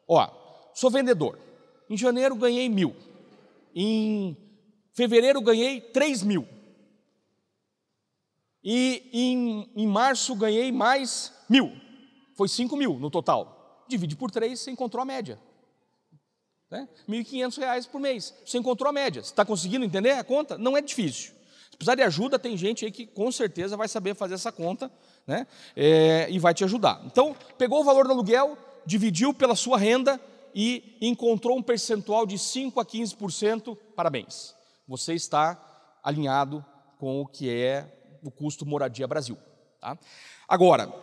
Ó, sou vendedor. Em janeiro ganhei mil. Em fevereiro ganhei três mil. E em, em março ganhei mais mil. Foi cinco mil no total. Divide por três, você encontrou a média. Né? R$ 1.500 por mês. Você encontrou a média. Você está conseguindo entender a conta? Não é difícil. Se precisar de ajuda, tem gente aí que com certeza vai saber fazer essa conta né? É, e vai te ajudar. Então, pegou o valor do aluguel, dividiu pela sua renda e encontrou um percentual de 5 a 15%, parabéns. Você está alinhado com o que é o custo moradia Brasil. Tá? Agora,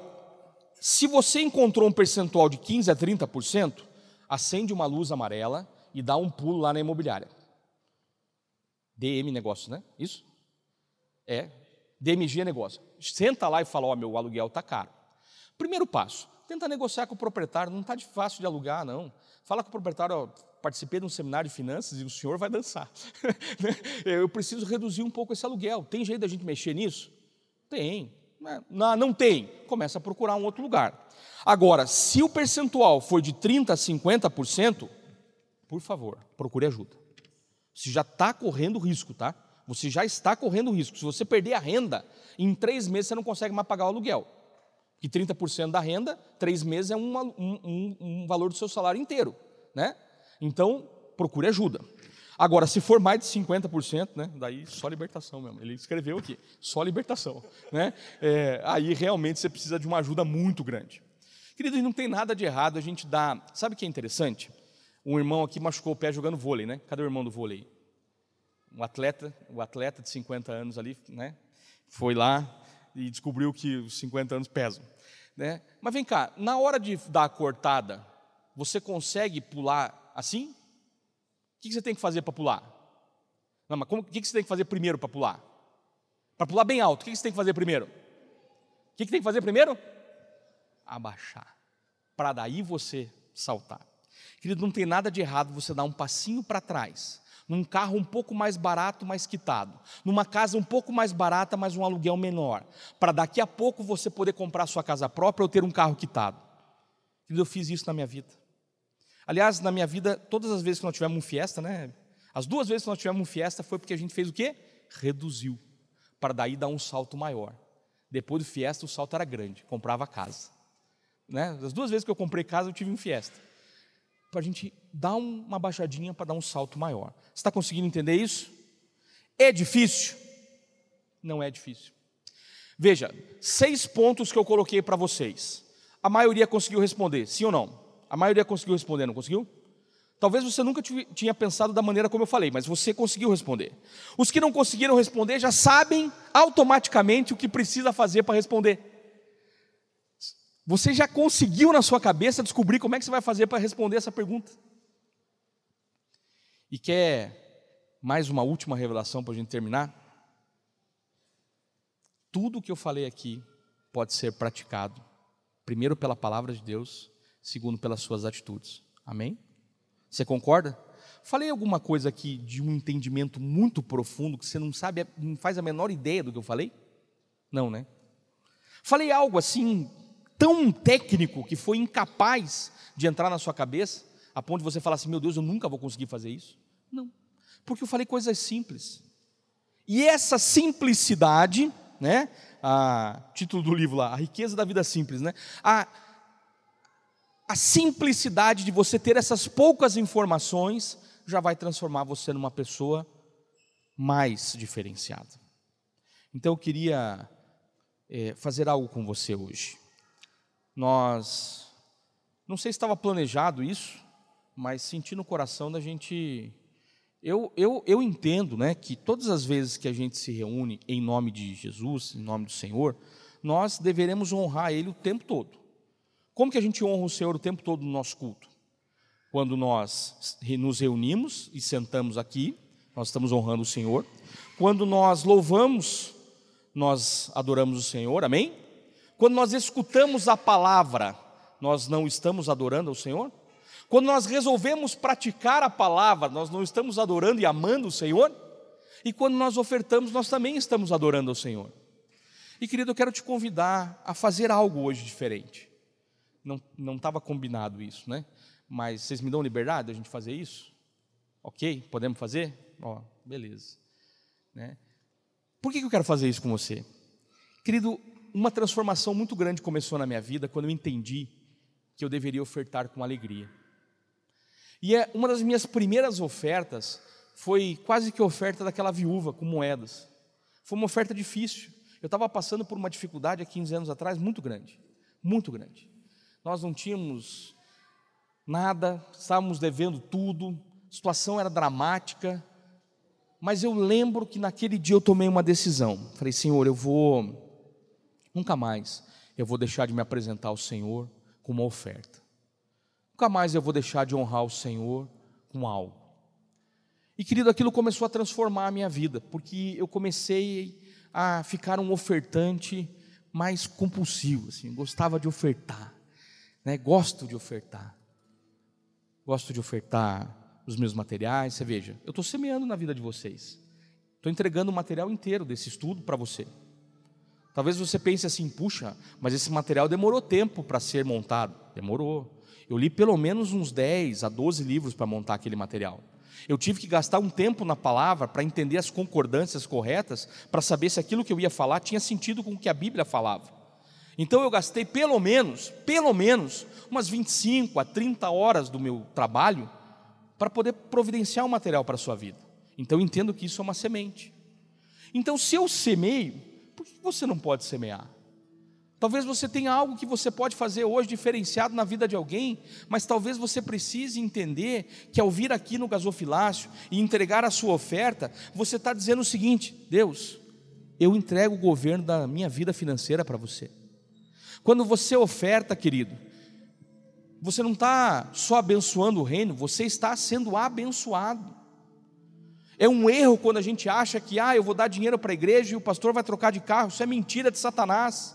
se você encontrou um percentual de 15 a 30%, acende uma luz amarela e dá um pulo lá na imobiliária. DM negócio, né? Isso? É, DMG é negócio. Senta lá e fala: Ó, oh, meu aluguel está caro. Primeiro passo: tenta negociar com o proprietário. Não está fácil de alugar, não. Fala com o proprietário: ó, participei de um seminário de finanças e o senhor vai dançar. [LAUGHS] Né? Eu preciso reduzir um pouco esse aluguel. Tem jeito da gente mexer nisso? Tem. Né? Não, não tem. Começa a procurar um outro lugar. Agora, se o percentual for de 30% a 50%, por favor, procure ajuda. Você já está correndo risco, tá? Você já está correndo risco. Se você perder a renda, em três meses você não consegue mais pagar o aluguel. Que 30% da renda, três meses é um, um, um, valor do seu salário inteiro. Né? Então, procure ajuda. Agora, se for mais de 50%, né, daí só libertação mesmo. Ele escreveu aqui, só libertação. Né? É, aí realmente você precisa de uma ajuda muito grande. Queridos, não tem nada de errado a gente dar. Sabe o que é interessante? Um irmão aqui machucou o pé jogando vôlei, né? Cadê o irmão do vôlei? Um atleta, o atleta de 50 anos ali, né, foi lá e descobriu que os 50 anos pesam. Né? Mas vem cá, na hora de dar a cortada, você consegue pular assim? O que você tem que fazer para pular? Não, mas como, o que você tem que fazer primeiro para pular? Para pular bem alto, o que você tem que fazer primeiro? O que tem que fazer primeiro? Abaixar, para daí você saltar. Querido, não tem nada de errado você dar um passinho para trás num carro um pouco mais barato, mais quitado, numa casa um pouco mais barata, mas um aluguel menor, para daqui a pouco você poder comprar sua casa própria ou ter um carro quitado. Eu fiz isso na minha vida. Aliás, na minha vida, todas as vezes que nós tivemos um fiesta, né? As duas vezes que nós tivemos um fiesta foi porque a gente fez o quê? Reduziu, para daí dar um salto maior. Depois do fiesta, o salto era grande, comprava casa. Né? As duas vezes que eu comprei casa, eu tive um fiesta para a gente dar uma baixadinha para dar um salto maior. Você está conseguindo entender isso? É difícil? Não é difícil. Veja, seis pontos que eu coloquei para vocês. A maioria conseguiu responder, sim ou não? A maioria conseguiu responder, não conseguiu? Talvez você nunca tinha pensado da maneira como eu falei, mas você conseguiu responder. Os que não conseguiram responder já sabem automaticamente o que precisa fazer para responder. Você já conseguiu na sua cabeça descobrir como é que você vai fazer para responder essa pergunta? E quer mais uma última revelação para a gente terminar? Tudo o que eu falei aqui pode ser praticado, primeiro pela palavra de Deus, segundo pelas suas atitudes. Amém? Você concorda? Falei alguma coisa aqui de um entendimento muito profundo que você não sabe, não faz a menor ideia do que eu falei? Não, né? Falei algo assim tão técnico que foi incapaz de entrar na sua cabeça, a ponto de você falar assim: meu Deus, eu nunca vou conseguir fazer isso? Não, porque eu falei coisas simples. E essa simplicidade, né? A título do livro lá, a riqueza da vida simples, né? A, a simplicidade de você ter essas poucas informações já vai transformar você numa pessoa mais diferenciada. Então eu queria é, fazer algo com você hoje. Nós, não sei se estava planejado isso, mas senti no coração da gente. Eu, eu, eu entendo né, que todas as vezes que a gente se reúne em nome de Jesus, em nome do Senhor, nós deveremos honrar Ele o tempo todo. Como que a gente honra o Senhor o tempo todo no nosso culto? Quando nós nos reunimos e sentamos aqui, nós estamos honrando o Senhor. Quando nós louvamos, nós adoramos o Senhor, amém? Quando nós escutamos a palavra, nós não estamos adorando ao Senhor? Quando nós resolvemos praticar a palavra, nós não estamos adorando e amando o Senhor? E quando nós ofertamos, nós também estamos adorando ao Senhor. E querido, eu quero te convidar a fazer algo hoje diferente. Não estava combinado isso, né? Mas vocês me dão liberdade de a gente fazer isso? Ok? Podemos fazer? Ó, beleza. Né? Por que eu quero fazer isso com você? Querido, uma transformação muito grande começou na minha vida quando eu entendi que eu deveria ofertar com alegria. E é, uma das minhas primeiras ofertas foi quase que oferta daquela viúva com moedas. Foi uma oferta difícil. Eu estava passando por uma dificuldade há 15 anos atrás muito grande, muito grande. Nós não tínhamos nada, estávamos devendo tudo, a situação era dramática, mas eu lembro que naquele dia eu tomei uma decisão. Falei, Senhor, eu vou nunca mais eu vou deixar de me apresentar ao Senhor com uma oferta. Nunca mais eu vou deixar de honrar o Senhor com algo. E querido, aquilo começou a transformar a minha vida, porque eu comecei a ficar um ofertante mais compulsivo, assim, gostava de ofertar, né? Gosto de ofertar. Gosto de ofertar os meus materiais. Você veja, eu estou semeando na vida de vocês. Estou entregando o material inteiro desse estudo para você. Talvez você pense assim, puxa, mas esse material demorou tempo para ser montado. Demorou. Eu li pelo menos uns 10 a 12 livros para montar aquele material. Eu tive que gastar um tempo na palavra para entender as concordâncias corretas, para saber se aquilo que eu ia falar tinha sentido com o que a Bíblia falava. Então eu gastei pelo menos, pelo menos, umas 25 a 30 horas do meu trabalho para poder providenciar um material para a sua vida. Então eu entendo que isso é uma semente. Então, se eu semeio, por que você não pode semear? Talvez você tenha algo que você pode fazer hoje diferenciado na vida de alguém, mas talvez você precise entender que ao vir aqui no gasofilácio e entregar a sua oferta, você está dizendo o seguinte: Deus, eu entrego o governo da minha vida financeira para você. Quando você oferta, querido, você não está só abençoando o reino, você está sendo abençoado. É um erro quando a gente acha que, ah, eu vou dar dinheiro para a igreja e o pastor vai trocar de carro. Isso é mentira de Satanás.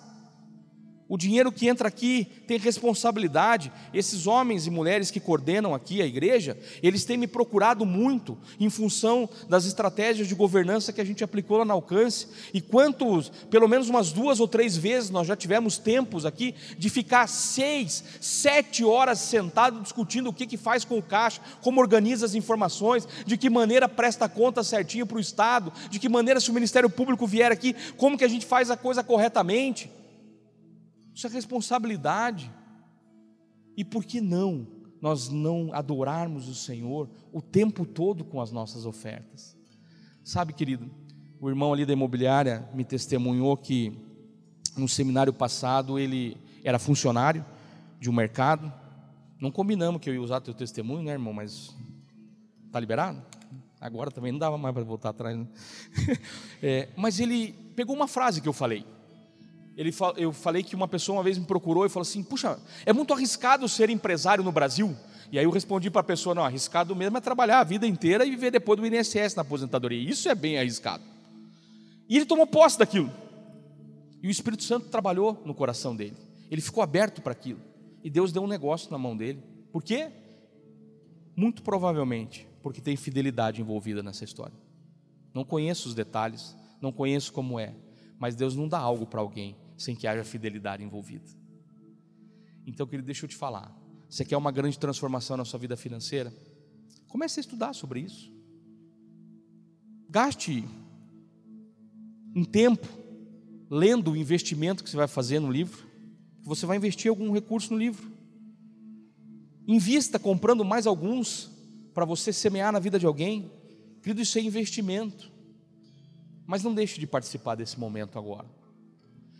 O dinheiro que entra aqui tem responsabilidade. Esses homens e mulheres que coordenam aqui a igreja, eles têm me procurado muito em função das estratégias de governança que a gente aplicou lá no alcance. E quantos, pelo menos umas duas ou três vezes, nós já tivemos tempos aqui de ficar seis, sete horas sentado discutindo o que, que faz com o caixa, como organiza as informações, de que maneira presta conta certinho para o Estado, de que maneira, se o Ministério Público vier aqui, como que a gente faz a coisa corretamente. Isso é responsabilidade. E por que não nós não adorarmos o Senhor o tempo todo com as nossas ofertas? Sabe, querido, o irmão ali da imobiliária me testemunhou que no seminário passado ele era funcionário de um mercado. Não combinamos que eu ia usar teu testemunho, né, irmão? Mas tá liberado? Agora também não dava mais para voltar atrás. Né? [LAUGHS] É, mas ele pegou uma frase que eu falei ele, eu falei que uma pessoa uma vez me procurou e falou assim: Puxa, é muito arriscado ser empresário no Brasil. E aí eu respondi para a pessoa: Não, arriscado mesmo é trabalhar a vida inteira e viver depois do INSS na aposentadoria. Isso é bem arriscado. E ele tomou posse daquilo. E o Espírito Santo trabalhou no coração dele. Ele ficou aberto para aquilo. E Deus deu um negócio na mão dele. Por quê? Muito provavelmente porque tem fidelidade envolvida nessa história. Não conheço os detalhes, não conheço como é, mas Deus não dá algo para alguém sem que haja fidelidade envolvida. Então, querido, deixa eu te falar. Você quer uma grande transformação na sua vida financeira? Comece a estudar sobre isso. Gaste um tempo lendo o investimento que você vai fazer no livro. Você vai investir algum recurso no livro. Invista comprando mais alguns para você semear na vida de alguém. Querido, isso é investimento. Mas não deixe de participar desse momento agora.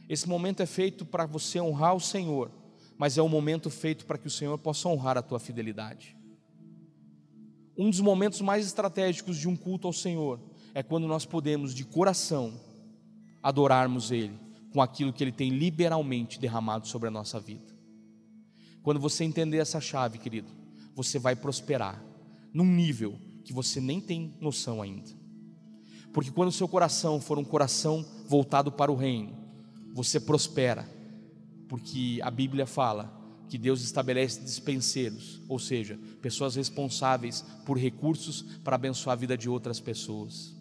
Esse momento é feito para você honrar o Senhor, mas é um momento feito para que o Senhor possa honrar a tua fidelidade. Um dos momentos mais estratégicos de um culto ao Senhor é quando nós podemos, de coração, adorarmos Ele com aquilo que Ele tem liberalmente derramado sobre a nossa vida. Quando você entender essa chave, querido, você vai prosperar num nível que você nem tem noção ainda. Porque quando o seu coração for um coração voltado para o reino, você prospera, porque a Bíblia fala que Deus estabelece dispenseiros, ou seja, pessoas responsáveis por recursos para abençoar a vida de outras pessoas.